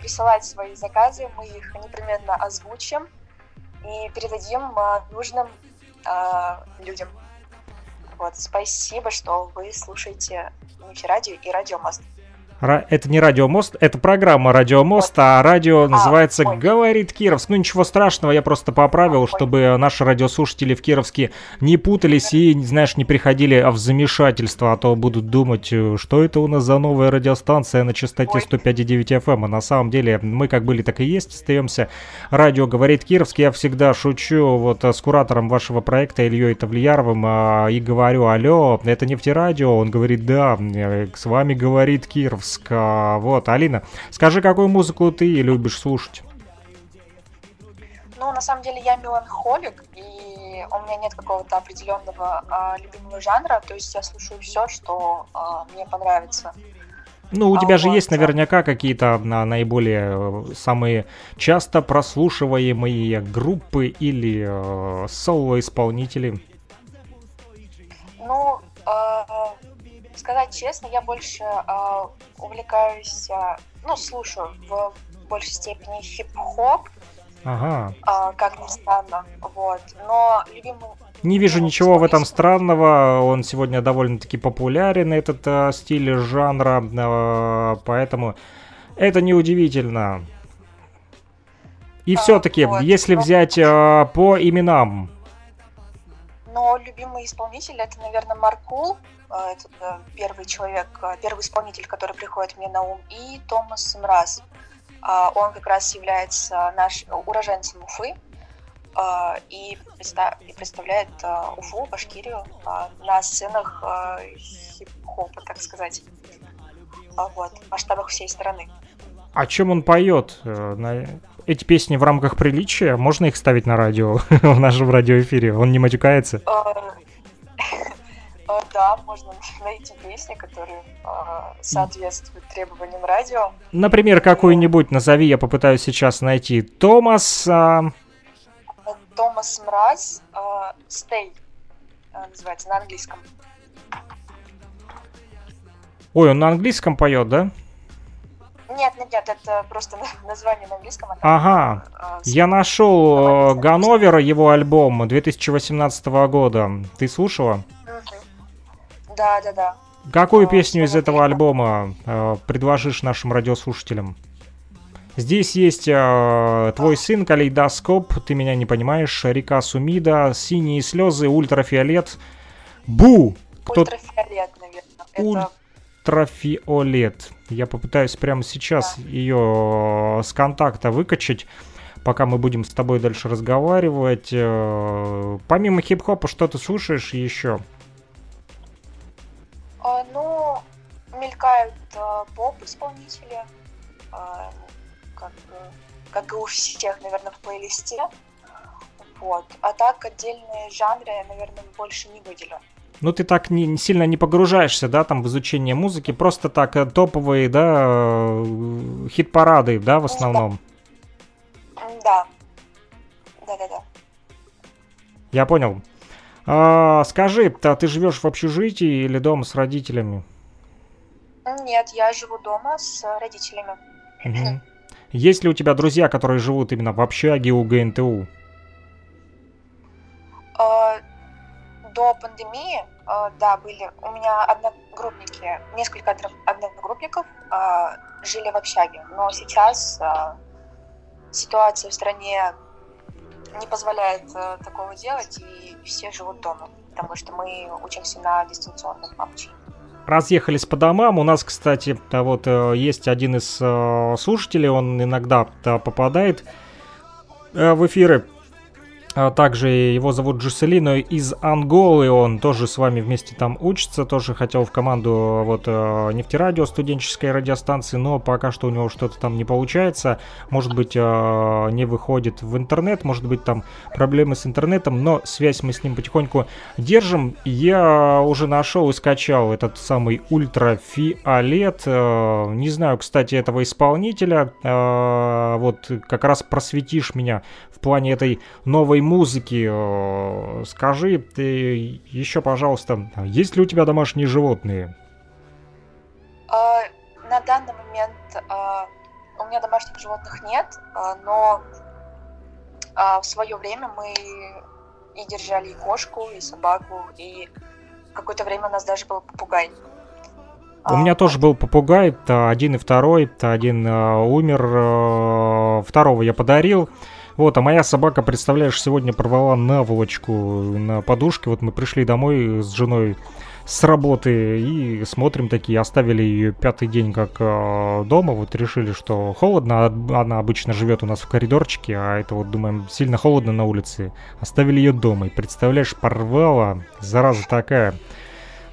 S16: Присылать свои заказы, мы их непременно озвучим и передадим нужным э, людям. Вот, спасибо, что вы слушаете Нефтерадио и Радио Мост.
S1: Это не Радио Мост, это программа Радио Мост, а радио а, называется. «Говорит Кировск». Ну ничего страшного, я просто поправил, чтобы наши радиослушатели в Кировске не путались и, знаешь, не приходили в замешательство, а то будут думать, э, что это у нас за новая радиостанция на частоте 105,9 FM. А на самом деле мы как были, так и есть, остаемся. Радио «Говорит Кировск». Я всегда шучу вот с куратором вашего проекта Ильей Тавлияровым а, и говорю, алло, это нефтерадио? Он говорит, да, э, с вами говорит Кировск. Минск. Вот, Алина, скажи, какую музыку ты любишь слушать?
S16: Ну, на самом деле, я меланхолик, и у меня нет какого-то определенного а, любимого жанра, то есть я слушаю все, что а, мне понравится.
S1: Ну, у тебя а, же вот. есть наверняка какие-то а, наиболее э, самые часто прослушиваемые группы или э, соло-исполнители.
S16: Ну, э, сказать честно, я больше э, увлекаюсь, э, ну, слушаю в большей степени хип-хоп,
S1: ага.
S16: э, как ни странно, вот. Но любимый
S1: не вижу ничего в этом странного. Он сегодня довольно-таки популярен, этот э, стиль жанра, э, поэтому это неудивительно. И а, все-таки, вот, если но... взять э, по именам.
S16: Но любимый исполнитель это, наверное, Маркул. А, это э, первый человек, э, первый исполнитель, который приходит мне на ум, и Томас Мраз. А, он как раз является наш уроженцем Уфы. а, и, предста- и представляет а, Уфу, Башкирию а, на сценах а, хип-хопа, так сказать. А, Вот, в масштабах всей страны.
S1: О чем он поет? Э, Эти песни в рамках приличия, можно их ставить на радио, в нашем радиоэфире? Он не матюкается?
S16: А, Да, можно найти песни, которые а, соответствуют требованиям радио.
S1: Например, какую-нибудь назови, я попытаюсь сейчас найти. Томас... а,
S16: Томас Мраз, а, Stay называется на английском.
S1: Ой, он на английском поет, да?
S16: Нет, нет, нет, это просто на- название на английском. а
S1: Ага.
S16: с-
S1: Я нашел э, Ганновера, его альбом 2018 года. Ты слушала?
S16: Да, да, да.
S1: Какую песню из этого альбома э, предложишь нашим радиослушателям? Здесь есть э, твой сын, калейдоскоп, ты меня не понимаешь, река Сумида, синие слезы, ультрафиолет, бу! Кто
S16: Ультрафиолет, наверное.
S1: Ультрафиолет. Я попытаюсь прямо сейчас ее с контакта выкачать, пока мы будем с тобой дальше разговаривать. Э, Помимо хип-хопа, что ты слушаешь еще?
S16: А, ну, мелькают а, поп-исполнители, а, как, как и у всех, наверное, в плейлисте. Вот. А так отдельные жанры я, наверное, больше не выделю.
S1: Ну, ты так не, не сильно не погружаешься, да, там в изучение музыки, просто так э, топовые, да, э, хит-парады, да, в основном.
S16: М, Да. Да-да-да.
S1: Я понял. А, скажи, а ты живешь в общежитии или дома с родителями?
S16: Нет, я живу дома с родителями.
S1: Мгм. Есть ли у тебя друзья, которые живут именно в общаге у ГНТУ?
S16: А, До пандемии, а, да, были у меня одногруппники, несколько одно- одногруппников а, жили в общаге, но сейчас ситуация в стране не позволяет а, такого делать, и все живут дома, потому что мы учимся на дистанционном обучении.
S1: разъехались по домам. У нас, кстати, вот э, есть один из э, слушателей, он иногда э, попадает э, в эфиры. А также его зовут Джуселино из Анголы, он тоже с вами вместе там учится, тоже хотел в команду вот э, нефтерадио студенческой радиостанции, но пока что у него что-то там не получается, может быть э, не выходит в интернет, может быть там проблемы с интернетом, но связь мы с ним потихоньку держим. Я уже нашел и скачал этот самый ультрафиолет, э, не знаю, кстати, этого исполнителя, вот как раз просветишь меня в плане этой новой музыки. Э, Скажи ты еще, пожалуйста, есть ли у тебя домашние животные?
S16: А, На данный момент а, у меня домашних животных нет, а, но а, в свое время мы и держали и кошку, и собаку, и какое-то время у нас даже был попугай.
S1: У меня тоже был попугай, один и второй, то один э, умер, э, второго я подарил. Вот, а моя собака, представляешь, сегодня порвала наволочку на подушке. Вот мы пришли домой с женой с работы и смотрим такие, оставили ее пятый день как э, дома, вот решили, что холодно, а она обычно живет у нас в коридорчике, а это вот, думаем, сильно холодно на улице, оставили ее дома, и представляешь, порвала, зараза такая,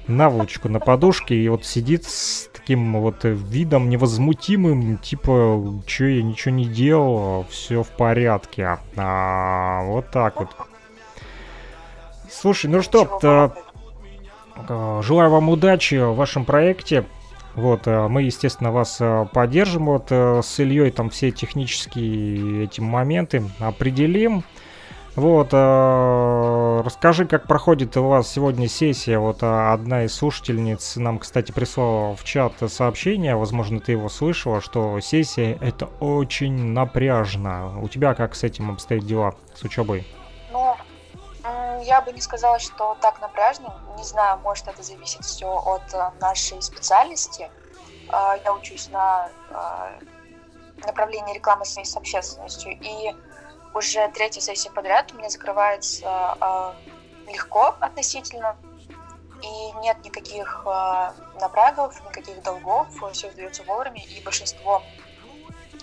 S1: наволочку на подушке и вот сидит с таким вот видом невозмутимым, типа, что я ничего не делал, все в порядке. А, вот так вот. Слушай, ну что, э, желаю вам удачи в вашем проекте. Вот, э, мы, естественно, вас э, поддержим. Вот с Ильей там все технические эти моменты определим. Вот, э, расскажи, как проходит у вас сегодня сессия. Вот э, одна из слушательниц нам, кстати, прислала в чат сообщение, возможно, ты его слышала, что сессия это очень напряжно. У тебя как с этим обстоят дела, с учебой?
S16: Ну, я бы не сказала, что так напряжно. Не знаю, может, это зависит все от э, нашей специальности. Э, Я учусь на направлении рекламы связи с общественностью, и уже третья сессия подряд у меня закрывается э, легко относительно, и нет никаких э, напрягов, никаких долгов, все сдается вовремя, и большинство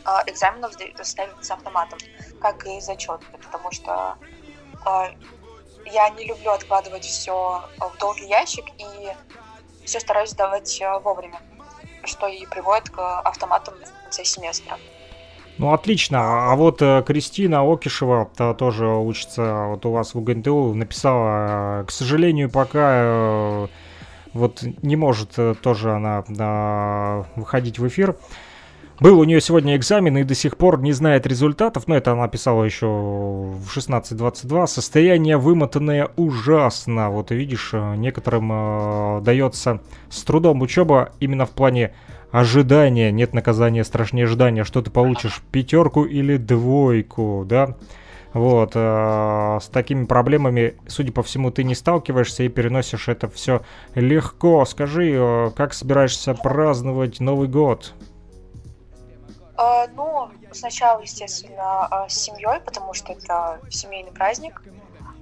S16: а, экзаменов ставится автоматом, как и зачет, потому что а, я не люблю откладывать все в долгий ящик и все стараюсь сдавать а, вовремя, что и приводит к автоматам в семестра.
S1: Ну, отлично. А вот э, Кристина Окишева та тоже учится вот у вас в УГНТУ, написала, э, к сожалению, пока э, вот не может тоже она э, выходить в эфир. Был у нее сегодня экзамен и до сих пор не знает результатов, но это она писала еще в 16.22. Состояние вымотанное ужасно. Вот видишь, некоторым э, дается с трудом учеба именно в плане ожидания. Нет наказания страшнее ожидания, что ты получишь пятерку или двойку, да? Вот, э, с такими проблемами, судя по всему, ты не сталкиваешься и переносишь это все легко. Скажи, э, как собираешься праздновать Новый год?
S16: А, ну, сначала, естественно, а, с семьей, потому что это семейный праздник.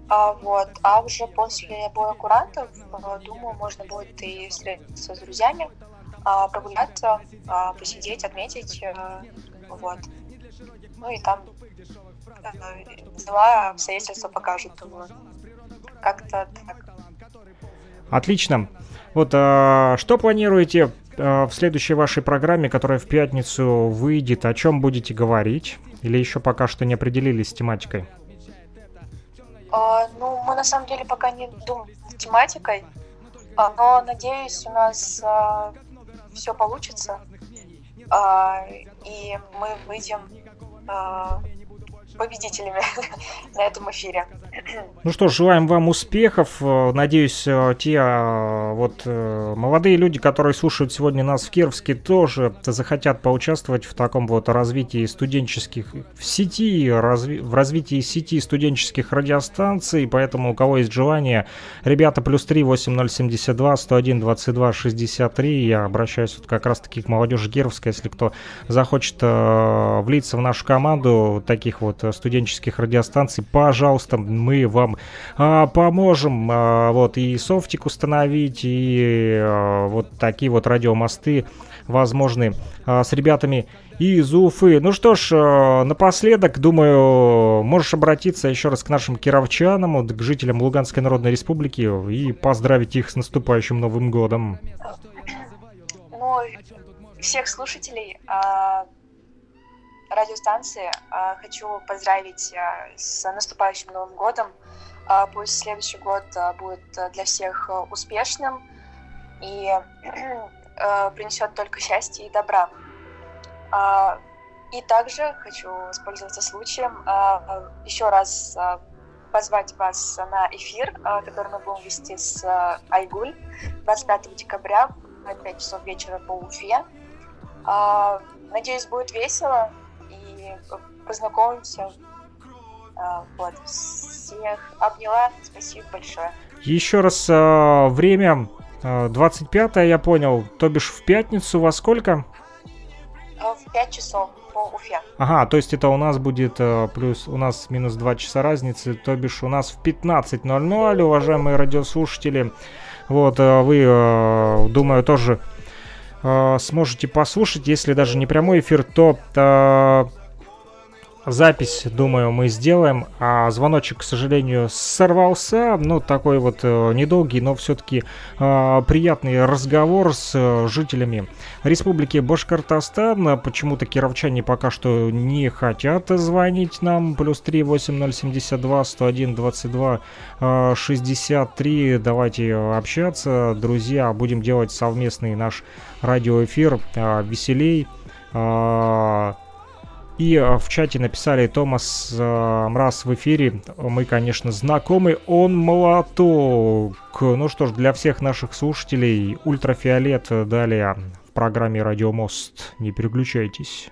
S16: А, вот. А уже после боя курантов, а, думаю, можно будет и встретиться с друзьями, прогуляться, а, посидеть, отметить. а, Вот. Ну и там а, дела, обстоятельства покажут, думаю. Как-то так.
S1: Отлично. Вот а, что планируете а, в следующей вашей программе, которая в пятницу выйдет? О чем будете говорить? Или еще пока что не определились с тематикой?
S16: А, ну, мы на самом деле пока не думаем тематикой, а, но надеюсь, у нас все получится, а, и мы выйдем а, победителями на этом эфире.
S1: Ну что ж, желаем вам успехов. Э, Надеюсь, э, те э, вот молодые люди, которые слушают сегодня нас в Кировске, тоже захотят поучаствовать в таком вот развитии студенческих в сети, разви- в развитии сети студенческих радиостанций. Поэтому у кого есть желание, ребята, плюс 3 8072 101 22 63. Я обращаюсь вот как раз таки к молодежи Кировска, если кто захочет э, влиться в нашу команду таких вот студенческих радиостанций, пожалуйста, мы вам а, поможем а, вот и софтик установить, и а, вот такие вот радиомосты возможны а, с ребятами из Уфы. Ну что ж, а, напоследок, думаю, можешь обратиться еще раз к нашим кировчанам, вот, к жителям Луганской Народной Республики и поздравить их с наступающим Новым Годом.
S16: Ну, всех слушателей а, радиостанции а, хочу поздравить а, с наступающим Новым годом. А, Пусть следующий год будет для всех успешным и принесет только счастье и добра. И также хочу воспользоваться случаем еще раз позвать вас на эфир, который мы будем вести с Айгуль 25 декабря в 5 часов вечера по Уфе. Надеюсь, будет весело и познакомимся. А, Вот. Всех обняла. Спасибо большое.
S1: Еще раз а, время а, 25 я понял, то бишь в пятницу во сколько?
S16: А, В 5 часов по Уфе.
S1: Ага, то есть это у нас будет плюс, у нас минус 2 часа разницы, то бишь у нас в 15.00, уважаемые радиослушатели. Вот, вы, думаю, тоже сможете послушать, если даже не прямой эфир, то запись, думаю, мы сделаем. А звоночек, к сожалению, сорвался. Ну, такой вот э, недолгий, но все-таки э, приятный разговор с э, жителями Республики Башкортостан. Почему-то кировчане пока что не хотят звонить нам. Плюс 3 8072 101 22 э, 63. Давайте общаться, друзья. Будем делать совместный наш радиоэфир э, веселей. И э, в чате написали Томас э, Мраз в эфире. Мы, конечно, знакомы. Он молоток. Ну что ж, для всех наших слушателей ультрафиолет далее в программе Радио Мост. Не переключайтесь.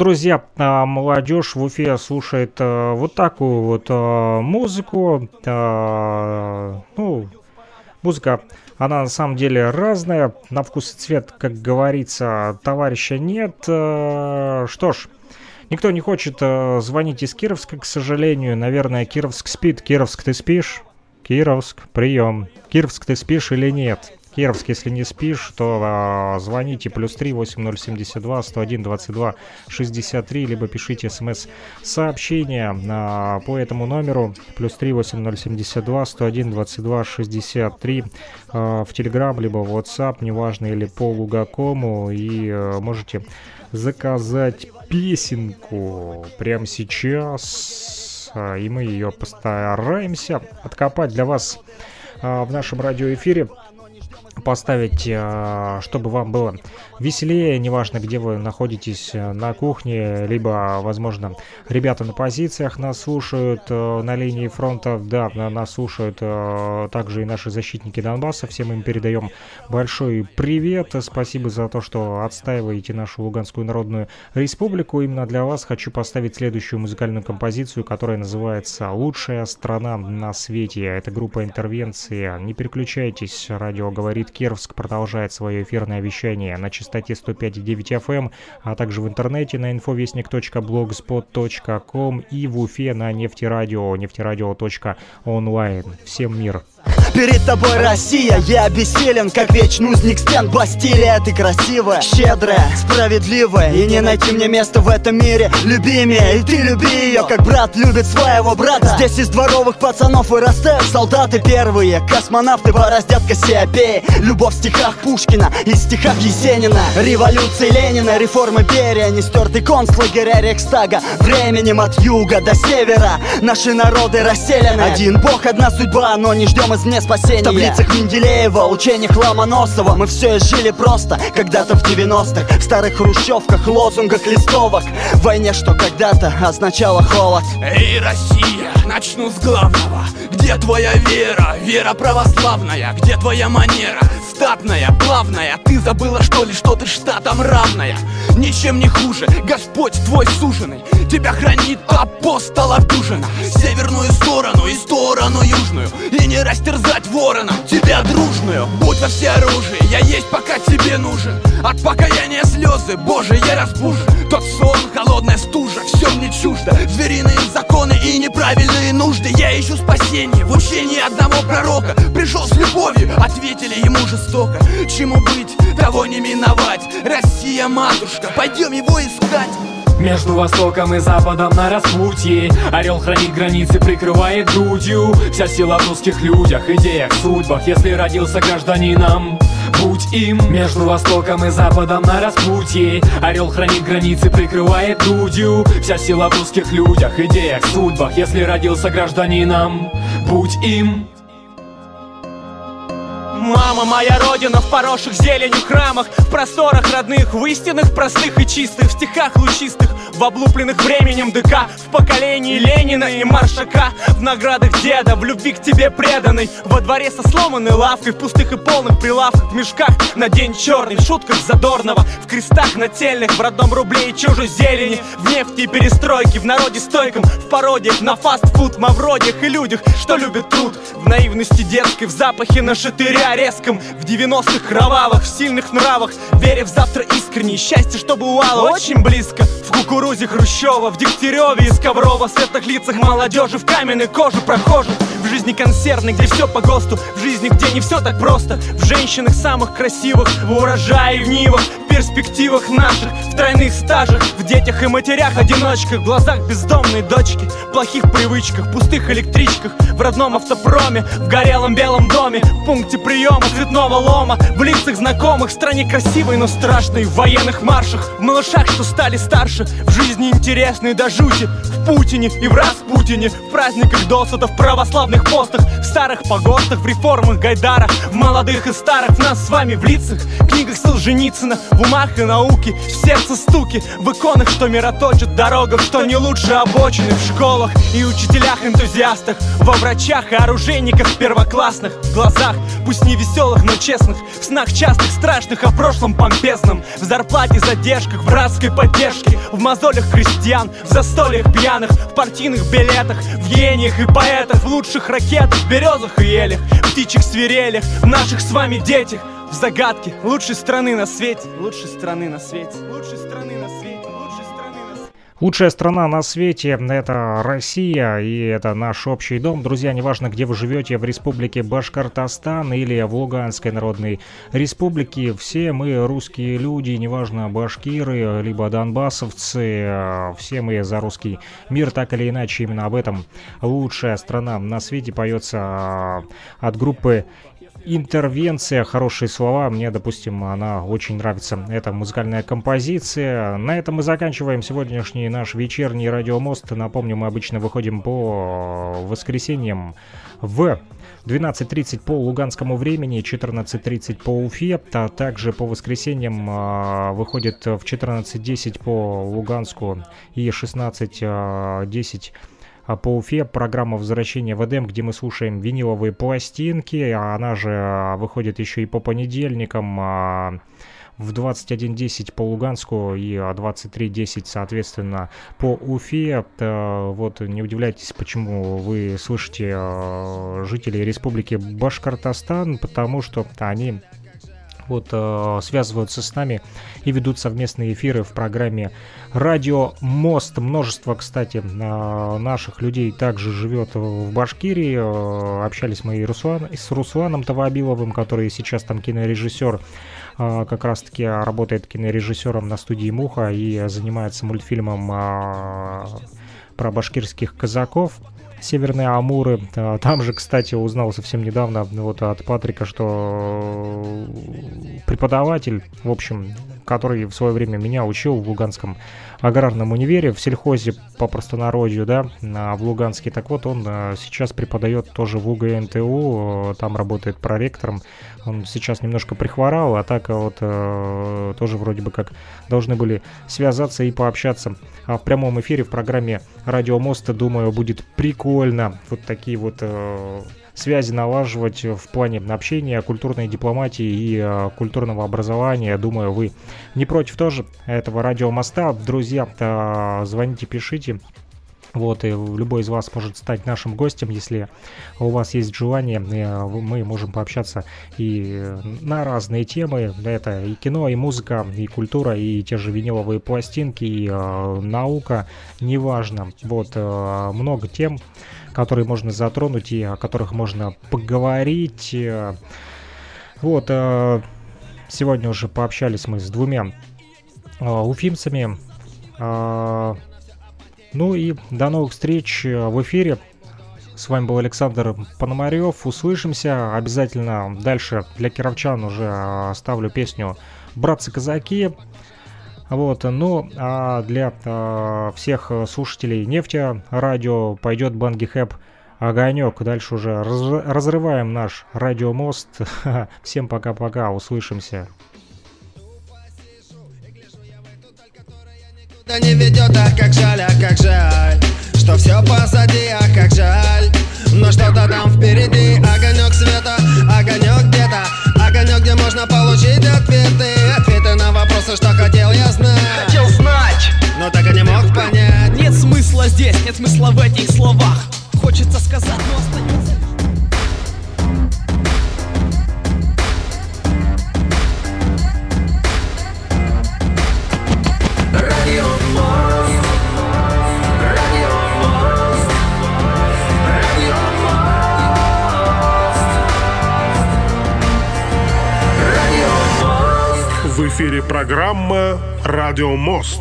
S1: Друзья, а, молодежь в Уфе слушает а, вот такую вот а, музыку. Ну, музыка, она на самом деле разная. На вкус и цвет, как говорится, товарища нет. Что ж, никто не хочет звонить из Кировска, к сожалению. Наверное, Кировск спит. Кировск, ты спишь? Кировск, прием. Кировск, ты спишь или нет? Кировск, если не спишь, то а, звоните плюс 3 8072 101 22 63, либо пишите смс-сообщение а, по этому номеру плюс 3 8072 101 22 63 а, в Telegram, либо в WhatsApp, неважно, или по Лугакому, и а, можете заказать песенку прямо сейчас, и мы ее постараемся откопать для вас в нашем радиоэфире поставить, э, чтобы вам было веселее, неважно, где вы находитесь, э, на кухне, либо, возможно, ребята на позициях нас слушают э, на линии фронта, да, нас слушают также и наши защитники Донбасса, всем им передаем большой привет, спасибо за то, что отстаиваете нашу Луганскую Народную Республику, именно для вас хочу поставить следующую музыкальную композицию, которая называется «Лучшая страна на свете», это группа интервенции, не переключайтесь, радио говорит Кировск продолжает свое эфирное вещание на частоте 105,9 FM, а также в интернете на infovестник.blogspot.com и в Уфе на нефтерадио, нефтерадио.онлайн. Всем мир!
S17: Перед тобой Россия, я бессилен, как вечный узник стен. Бастилия Ты красивая, щедрая, справедливая. И не найти мне места в этом мире любимее. И ты люби ее, как брат любит своего брата. Здесь из дворовых пацанов вырастают солдаты первые. Космонавты бороздят Кассиопеи. Любовь в стихах Пушкина и стихах Есенина. Революции Ленина, реформы Берия. Нестертый концлагеря Рейхстага. Временем от юга до севера. Наши народы расселены. Один бог, одна судьба, но не ждем из мне спасения. В таблицах Менделеева, учениях Ломоносова Мы все и жили просто, когда-то в 90-х В старых хрущевках, лозунгах, листовок. В войне, что когда-то означало холод.
S18: Эй, Россия, начну с главного. Где твоя вера, вера православная. Где твоя манера, статная, плавная Ты забыла, что ли, что ты штатом равная? Ничем не хуже, Господь твой суженый. Тебя хранит апостолов дюжина Северную сторону и сторону южную. И не растерзать вороном тебя дружную. Будь во все оружие, я есть пока тебе нужен. От покаяния слезы, Боже, я разбужен. Тот сон, холодная стужа, все мне чуждо. Звериные законы и неправильные нужды. Я ищу спасение в учении одного пророка. Пришел с любовью, ответили ему жестоко Чему быть, того не миновать. Россия, матушка, пойдем его искать.
S19: Между Востоком и Западом на распутье. Орел хранит границы, прикрывает грудью. Вся сила в русских людях, идеях, судьбах. Если родился гражданином, будь им. Между Востоком и Западом на распутье. Орел хранит границы, прикрывает грудью. Вся сила в русских людях, идеях, судьбах. Если родился гражданином, будь им
S20: Мама моя родина в поросших зеленью храмах В просторах родных, в истинных, простых и чистых В стихах лучистых, в облупленных временем ДК В поколении Ленина и Маршака В наградах деда, в любви к тебе преданной Во дворе со сломанной лавкой В пустых и полных прилавках В мешках на день черный В шутках задорного В крестах нательных В родном рубле и чужой зелени В нефти и перестройке В народе стойком В пародиях на фастфуд Мавродиях и людях, что любят труд В наивности детской В запахе на шатыря резком В 90-х кровавых, в сильных нравах Веря в завтра искренне, счастье, что бывало очень близко В кукурузе Хрущева, в Дегтяреве из Коврова В светлых лицах молодежи, в каменной коже прохожих В жизни консервной, где все по ГОСТу В жизни, где не все так просто В женщинах самых красивых, в урожае, в нивах В перспективах наших, в тройных стажах В детях и матерях, одиночках В глазах бездомной дочки Плохих привычках, пустых электричках В родном автопроме, в горелом белом доме В пункте приема цветного лома лицах знакомых, в стране красивой, но страшной В военных маршах, в малышах, что стали старше В жизни интересной до жути В Путине и в Распутине Путине В праздниках досута, в православных постах В старых погостах, в реформах Гайдара В молодых и старых, в нас с вами в лицах книгах Солженицына, в умах и науке В сердце стуки, в иконах, что мироточат Дорогах, что не лучше обочины В школах и учителях-энтузиастах Во врачах и оружейниках первоклассных В глазах, пусть не веселых, но честных. В снах частых, страшных, о прошлом помпезном. В зарплате, задержках, в братской поддержке. В мозолях крестьян, в застольях пьяных. В партийных билетах, в гениях и поэтах. В лучших ракетах, березах и елях. В птичьих свирелях, в наших с вами детях. В загадке лучшей страны на свете Лучшей страны на свете Лучшей страны на свете
S1: Лучшая страна на свете – это Россия, и это наш общий дом. Друзья, неважно, где вы живете, в республике Башкортостан или в Луганской Народной Республике, все мы русские люди, неважно, башкиры, либо донбассовцы, все мы за русский мир, так или иначе, именно об этом лучшая страна на свете поется а, от группы интервенция, хорошие слова. Мне, допустим, она очень нравится. Это музыкальная композиция. На этом мы заканчиваем сегодняшний наш вечерний радиомост. Напомню, мы обычно выходим по воскресеньям в 12.30 по луганскому времени, 14.30 по Уфе, а также по воскресеньям э, выходит в 14.10 по Луганску и 16.10 а по Уфе программа «Возвращение в Эдем», где мы слушаем виниловые пластинки. Она же а, выходит еще и по понедельникам а, в 21.10 по Луганску и 23.10, соответственно, по Уфе. Вот не удивляйтесь, почему вы слышите жителей Республики Башкортостан, потому что они вот э, связываются с нами и ведут совместные эфиры в программе «Радио Мост». Множество, кстати, э, наших людей также живет в Башкирии. Э, общались мы и Руслан, с Русланом Тавабиловым, который сейчас там кинорежиссер как раз-таки работает кинорежиссером на студии «Муха» и занимается мультфильмом про башкирских казаков Северные Амуры. А, там же, кстати, узнал совсем недавно вот от Патрика, что преподаватель, в общем, который в свое время меня учил в Луганском аграрном универе, в сельхозе по простонародью, да, в Луганске. Так вот, он а, сейчас преподает тоже в УГНТУ, там работает проректором. Он сейчас немножко прихворал, а так вот э, тоже вроде бы как должны были связаться и пообщаться а в прямом эфире в программе «Радио Моста». Думаю, будет прикольно вот такие вот э, связи налаживать в плане общения, культурной дипломатии и э, культурного образования. Думаю, вы не против тоже этого радиомоста. Друзья, э, звоните, пишите. Вот, и любой из вас может стать нашим гостем, если у вас есть желание. Э, мы можем пообщаться и на разные темы. Это и кино, и музыка, и культура, и те же виниловые пластинки, и э, наука, неважно. Вот, э, много тем, которые можно затронуть и о которых можно поговорить. Вот, э, сегодня уже пообщались мы с двумя э, уфимцами. Ну и до новых встреч э, в эфире. С вами был Александр Пономарев. Услышимся. Обязательно дальше для кировчан уже э, ставлю песню «Братцы-казаки». Вот, ну, а для а, всех слушателей нефти радио пойдет Банги Хэп Огонек. Дальше уже раз, разрываем наш радиомост. Всем пока-пока, услышимся.
S21: Это не ведет, ах, как жаль, ах, как жаль. Что все позади, ах, как жаль. Но что-то там впереди. Огонек света, огонек где-то Огонек, где можно получить ответы. Ответы на вопросы, что хотел я знать.
S20: Хотел знать.
S21: Но так и не мог понять.
S20: Нет смысла здесь, нет смысла в этих словах. Хочется сказать, но остается
S22: эфире программа «Радио Мост».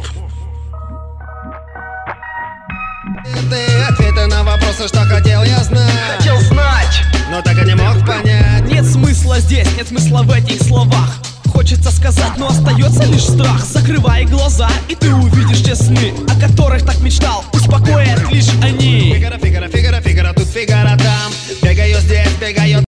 S21: Ответы на вопросы, что хотел я знать
S20: Хотел знать.
S21: Но так и не мог понять.
S20: Нет смысла здесь, нет смысла в этих словах. Хочется сказать, но остается лишь страх. Закрывай глаза, и ты увидишь те сны О которых так мечтал, успокоят лишь они.
S21: Фигара, фигара, фигара, фигара тут, фигара там. Бегаю здесь, бегаю